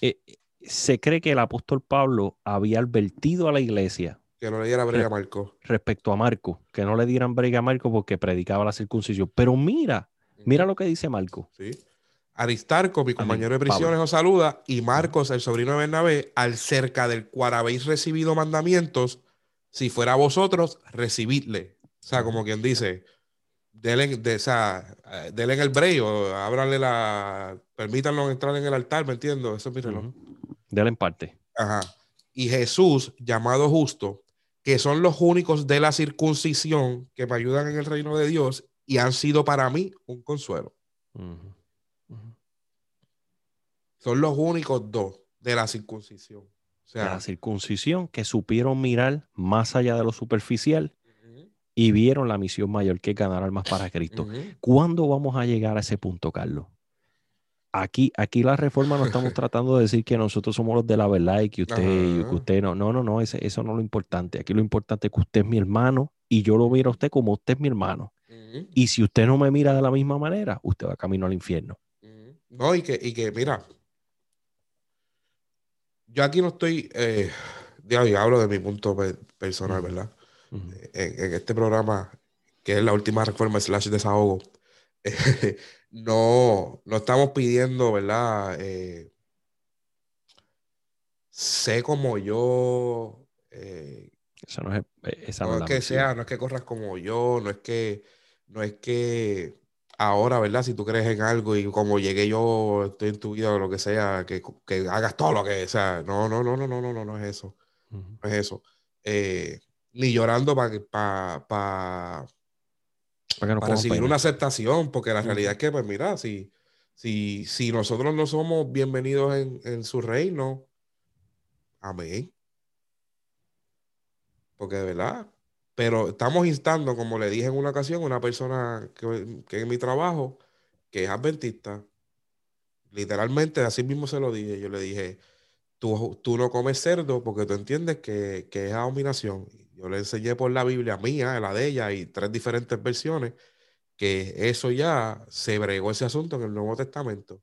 Eh, se cree que el apóstol Pablo había advertido a la iglesia Que lo leyera Brega Marco. respecto a Marco, que no le dieran brega a Marco porque predicaba la circuncisión. Pero mira, mira lo que dice Marco. Sí. Aristarco, mi compañero de Pablo. prisiones, os saluda, y Marcos, el sobrino de Bernabé, al cerca del cual habéis recibido mandamientos, si fuera vosotros, recibidle. O sea, como quien dice, denle, de, o sea, denle el break o ábranle la. Permítanlo entrar en el altar, ¿me entiendo? Eso es mi reloj. Dele en parte. Ajá. Y Jesús, llamado justo, que son los únicos de la circuncisión que me ayudan en el reino de Dios y han sido para mí un consuelo. Son los únicos dos de la circuncisión. O De sea, la circuncisión que supieron mirar más allá de lo superficial y vieron la misión mayor que es ganar almas para Cristo. ¿Cuándo vamos a llegar a ese punto, Carlos? Aquí, aquí la reforma no estamos <laughs> tratando de decir que nosotros somos los de la verdad y que usted, y que usted no. No, no, no, ese- eso no es lo importante. Aquí lo importante es que usted es mi hermano y yo lo miro a usted como usted es mi hermano. Y si usted no me mira de la misma manera, usted va camino al infierno. No, y que, y que, mira, yo aquí no estoy, eh, ya, hablo de mi punto pe- personal, Ujú. En, en este programa, que es la última reforma slash desahogo, <laughs> no, no estamos pidiendo, ¿verdad? Eh, sé como yo, eh, Eso no es, eh, esa no no es que sea, no es que corras como yo, no es que, no es que ahora, ¿verdad? Si tú crees en algo y como llegué yo, estoy en tu vida o lo que sea, que, que hagas todo lo que sea. No, no, no, no, no, no, no, no es eso. No es eso. Eh, ni llorando para pa, pa, Para que no para pena. una aceptación, porque la realidad es que, pues mira, si, si, si nosotros no somos bienvenidos en, en su reino, amén. Porque de verdad, pero estamos instando, como le dije en una ocasión, una persona que, que en mi trabajo, que es adventista, literalmente así mismo se lo dije, yo le dije, tú, tú no comes cerdo porque tú entiendes que, que es abominación. Yo le enseñé por la Biblia mía, la de ella y tres diferentes versiones, que eso ya se bregó ese asunto en el Nuevo Testamento,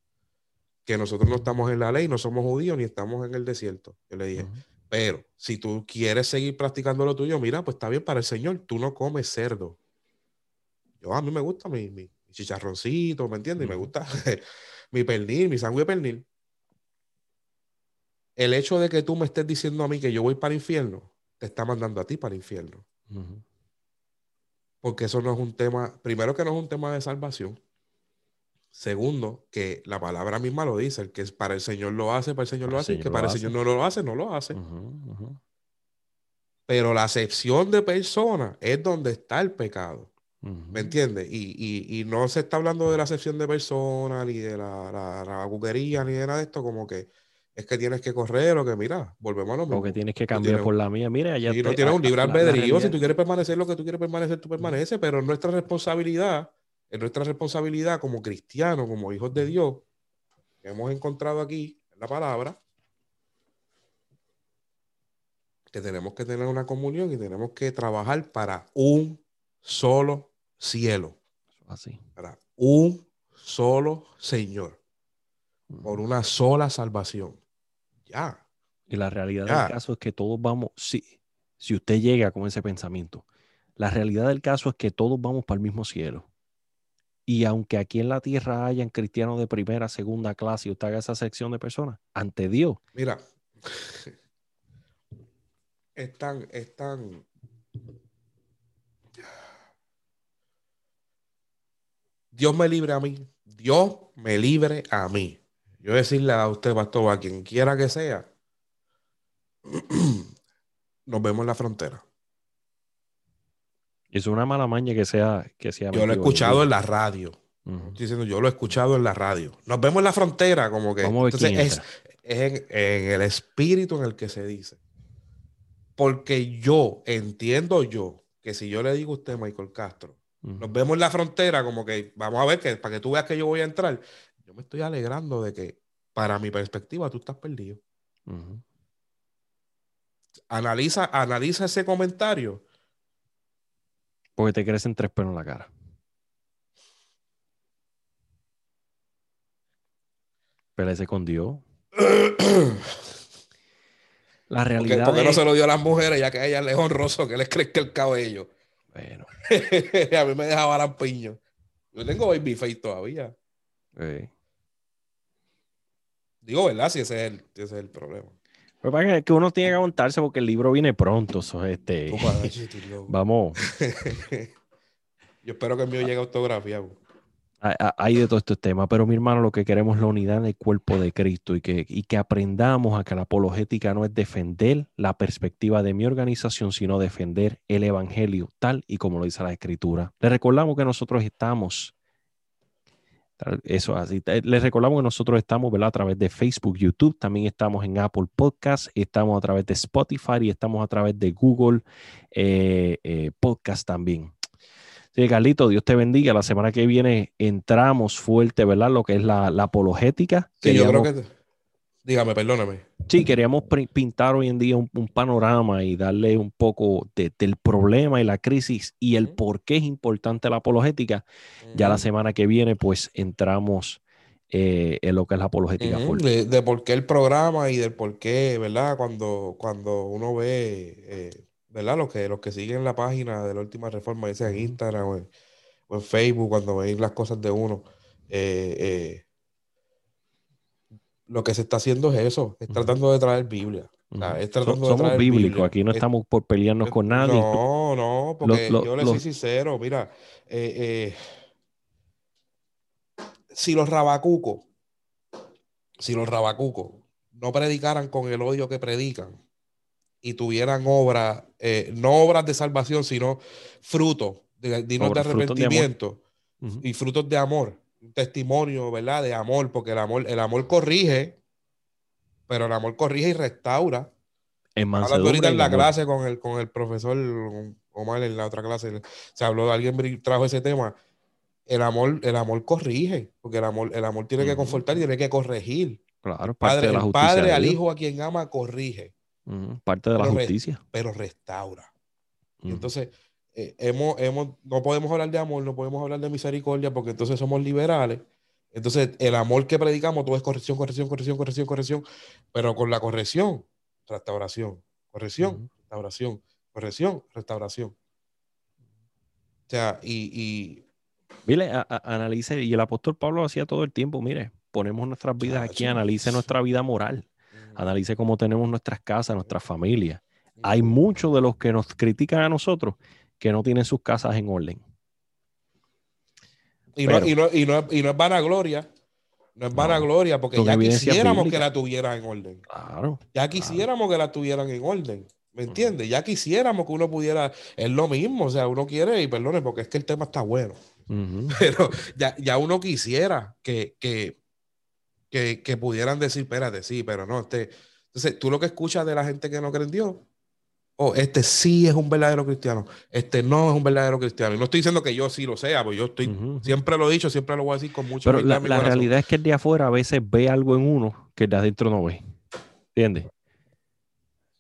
que nosotros no estamos en la ley, no somos judíos ni estamos en el desierto. Yo le dije, pero si tú quieres seguir practicando lo tuyo, mira, pues está bien para el Señor, tú no comes cerdo. Yo a mí me gusta mi, mi chicharroncito, ¿me entiendes? Y me gusta <laughs> mi pernil, mi sangre de pernil. El hecho de que tú me estés diciendo a mí que yo voy para el infierno, te está mandando a ti para el infierno. Porque eso no es un tema, primero que no es un tema de salvación. Segundo, que la palabra misma lo dice, el que para el Señor lo hace, para el Señor lo El hace, y Señor que para el hace. Señor no lo hace, no lo hace. Pero la acepción de persona es donde está el pecado. ¿Me entiendes? Y, y- y no se está hablando de la acepción de persona, ni de la, la, la buquería, ni de nada de esto, como que es que tienes que correr o que mira, volvemos a lo mismo. O que tienes que cambiar tienes por la mía. Mira, ya Sí, no tienes un libre albedrío. Si tú quieres permanecer lo que tú quieres permanecer, tú permaneces, pero es nuestra responsabilidad, es nuestra responsabilidad como cristianos, como hijos de Dios, que hemos encontrado aquí en la palabra, que tenemos que tener una comunión y tenemos que trabajar para un solo cielo, Así. para un solo Señor, por una sola salvación. Ya. Y la realidad Ya. del caso es que todos vamos, si, si usted llega con ese pensamiento, la realidad del caso es que todos vamos para el mismo cielo. Y aunque aquí en la tierra hayan cristianos de primera, segunda clase y usted haga esa sección de personas, ante Dios, Mira, es tan, es tan. Dios me libre a mí. Dios me libre a mí. Yo decirle a usted, pastor, a quien quiera que sea, <clears throat> nos vemos en la frontera. es una mala maña que sea que sea Yo lo he escuchado en la radio. Estoy diciendo, yo lo he escuchado en la radio. Nos vemos en la frontera, como que. Entonces, es, es en, en el espíritu en el que se dice. Porque yo entiendo yo que si yo le digo a usted, Michael Castro, nos vemos en la frontera, como que vamos a ver que para que tú veas que yo voy a entrar, yo me estoy alegrando de que, para mi perspectiva, tú estás perdido. Analiza, analiza ese comentario. Porque te crecen tres pelos en la cara. Pélese con Dios. <clears throat> La Porque, realidad porque no es- se lo dio a las mujeres, ya que a ellas les es honroso que les crezca el cabello. Bueno, <laughs> a mí me dejaba lampiño. Yo tengo baby face todavía. eh. Digo, ¿verdad? Si ese es el, ese es el problema. Lo que pasa es que uno tiene que aguantarse porque el libro viene pronto. so, este, <laughs> vamos, <laughs> Yo espero que el mío llegue autografiado. hay- hay de todos estos temas, pero mi hermano, lo que queremos es la unidad en el cuerpo de Cristo y que, y que aprendamos a que la apologética no es defender la perspectiva de mi organización, sino defender el evangelio tal y como lo dice la escritura. Le recordamos que nosotros estamos, eso así, te- les recordamos que nosotros estamos ¿verdad? a través de Facebook, YouTube, también estamos en Apple Podcast, estamos a través de Spotify y estamos a través de Google eh, eh, Podcast también. Sí, Carlito, Dios te bendiga. La semana que viene entramos fuerte, ¿verdad? Lo que es la, la apologética. Sí, yo creo que. Dígame, perdóname. Sí, queríamos pintar hoy en día un, un panorama y darle un poco de- del problema y la crisis y el por qué es importante la apologética. Ya la semana que viene, pues entramos eh, en lo que es la apologética. De, de por qué el programa y del por qué, ¿verdad? Cuando, cuando uno ve, eh, ¿verdad? Los que, los que siguen la página de la última reforma, ya sea en Instagram o en, o en Facebook, cuando ven las cosas de uno, eh, eh, lo que se está haciendo es eso, es tratando de traer Biblia. O sea, es de somos traer bíblicos, Biblia. aquí no Es- estamos por pelearnos con nadie. No, no, porque yo le soy sincero, mira, eh, eh, si los rabacucos, si los rabacucos no predicaran con el odio que predican y tuvieran obras, eh, no obras de salvación, sino frutos, de, dignos de frutos de arrepentimiento y frutos de amor, testimonio, ¿verdad? De amor, porque el amor, el amor corrige, pero el amor corrige y restaura. En ahorita en la clase con el, con el profesor Omar en la otra clase, se habló, alguien trajo ese tema. El amor, el amor corrige, porque el amor, el amor tiene que confortar y tiene que corregir. Claro, parte Padre, de la el justicia. padre de al hijo a quien ama corrige, Parte de la re- justicia. pero restaura. Y entonces, eh, hemos, hemos, no podemos hablar de amor, no podemos hablar de misericordia, porque entonces somos liberales. Entonces, el amor que predicamos, todo es corrección, corrección, corrección, corrección, corrección, pero con la corrección, restauración, corrección, restauración, corrección, restauración. O sea, y, y Mire, a- a- analice, y el apóstol Pablo lo hacía todo el tiempo, mire, ponemos nuestras vidas aquí, analice nuestra vida moral, analice cómo tenemos nuestras casas, nuestras familias. Hay muchos de los que nos critican a nosotros que no tienen sus casas en orden. Y no, y, no, y, no, y no es vanagloria. No es vanagloria porque ya quisiéramos que la tuvieran en orden. Claro. Ya quisiéramos que la tuvieran en orden. ¿Me entiendes? Ya quisiéramos que uno pudiera. Es lo mismo. O sea, uno quiere, y perdone, porque es que el tema está bueno. <laughs> Pero ya, ya uno quisiera que, que, que, que pudieran decir, espérate, sí, pero no. Este, entonces, tú lo que escuchas de la gente que no cree en Dios, oh, este sí es un verdadero cristiano, este no es un verdadero cristiano. Y no estoy diciendo que yo sí lo sea, pues yo estoy, siempre lo he dicho, siempre lo voy a decir con mucho Pero la, realidad es que el de afuera a veces ve algo en uno que el de adentro no ve. ¿Entiendes?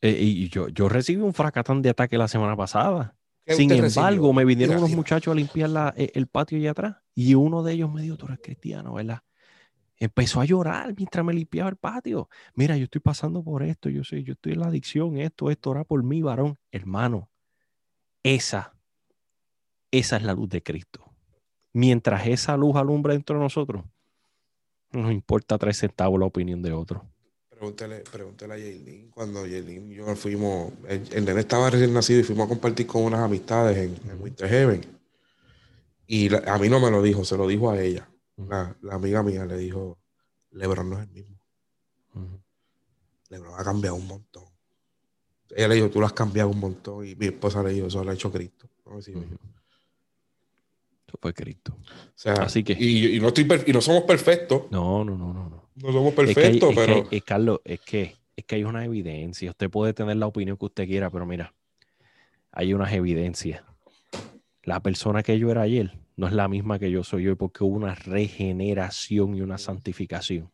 Eh, y yo, yo recibí un fracatán de ataque la semana pasada. ¿Qué Sin embargo, recibió? me vinieron Mira, unos muchachos a limpiar la- e- el patio allá atrás y uno de ellos me dijo, tú eres cristiano, ¿verdad? Empezó a llorar mientras me limpiaba el patio. Mira, yo estoy pasando por esto, yo sé, yo estoy en la adicción, esto, esto, ora por mí, varón. Hermano, esa, esa es la luz de Cristo. Mientras esa luz alumbra dentro de nosotros, no nos importa tres centavos la opinión de otro. Pregúntele, pregúntele a Yailin. Cuando Yailin y yo fuimos, el, el nene estaba recién nacido y fuimos a compartir con unas amistades en, en Winter Heaven. Y la- a mí no me lo dijo, se lo dijo a ella. La, la amiga mía le dijo, Lebron no es el mismo. Ujú. Lebron ha cambiado un montón. Ella le dijo, tú lo has cambiado un montón. Y mi esposa le dijo, eso lo ha hecho Cristo. Eso fue Cristo. O sea, Así que- y, y no estoy y no somos perfectos. No, no, no, no, no. No somos Es que hay- perfectos, es que pero hay- es, Carlos, es que, es que hay una evidencia. Usted puede tener la opinión que usted quiera, pero mira, hay unas evidencias. La persona que yo era ayer no es la misma que yo soy hoy porque hubo una regeneración y una santificación.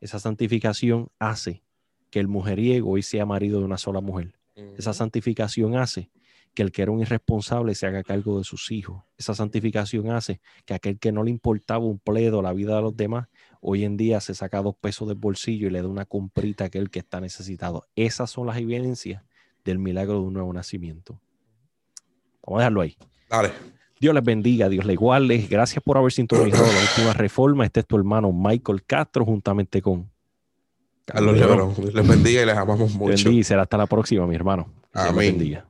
Esa santificación hace que el mujeriego hoy sea marido de una sola mujer. Esa santificación hace que el que era un irresponsable se haga cargo de sus hijos. Esa santificación hace que aquel que no le importaba un pledo la vida de los demás, hoy en día se saca dos pesos del bolsillo y le da una comprita a aquel que está necesitado. Esas son las evidencias del milagro de un nuevo nacimiento. Vamos a dejarlo ahí. Dale. Dios les bendiga, Dios les guarde. Gracias por haber sintonizado la <clears throat> última reforma. Este es tu hermano Michael Castro juntamente con Carlos. Lebron. Les bendiga y les amamos mucho. bendiga y será hasta la próxima, mi hermano. Amén.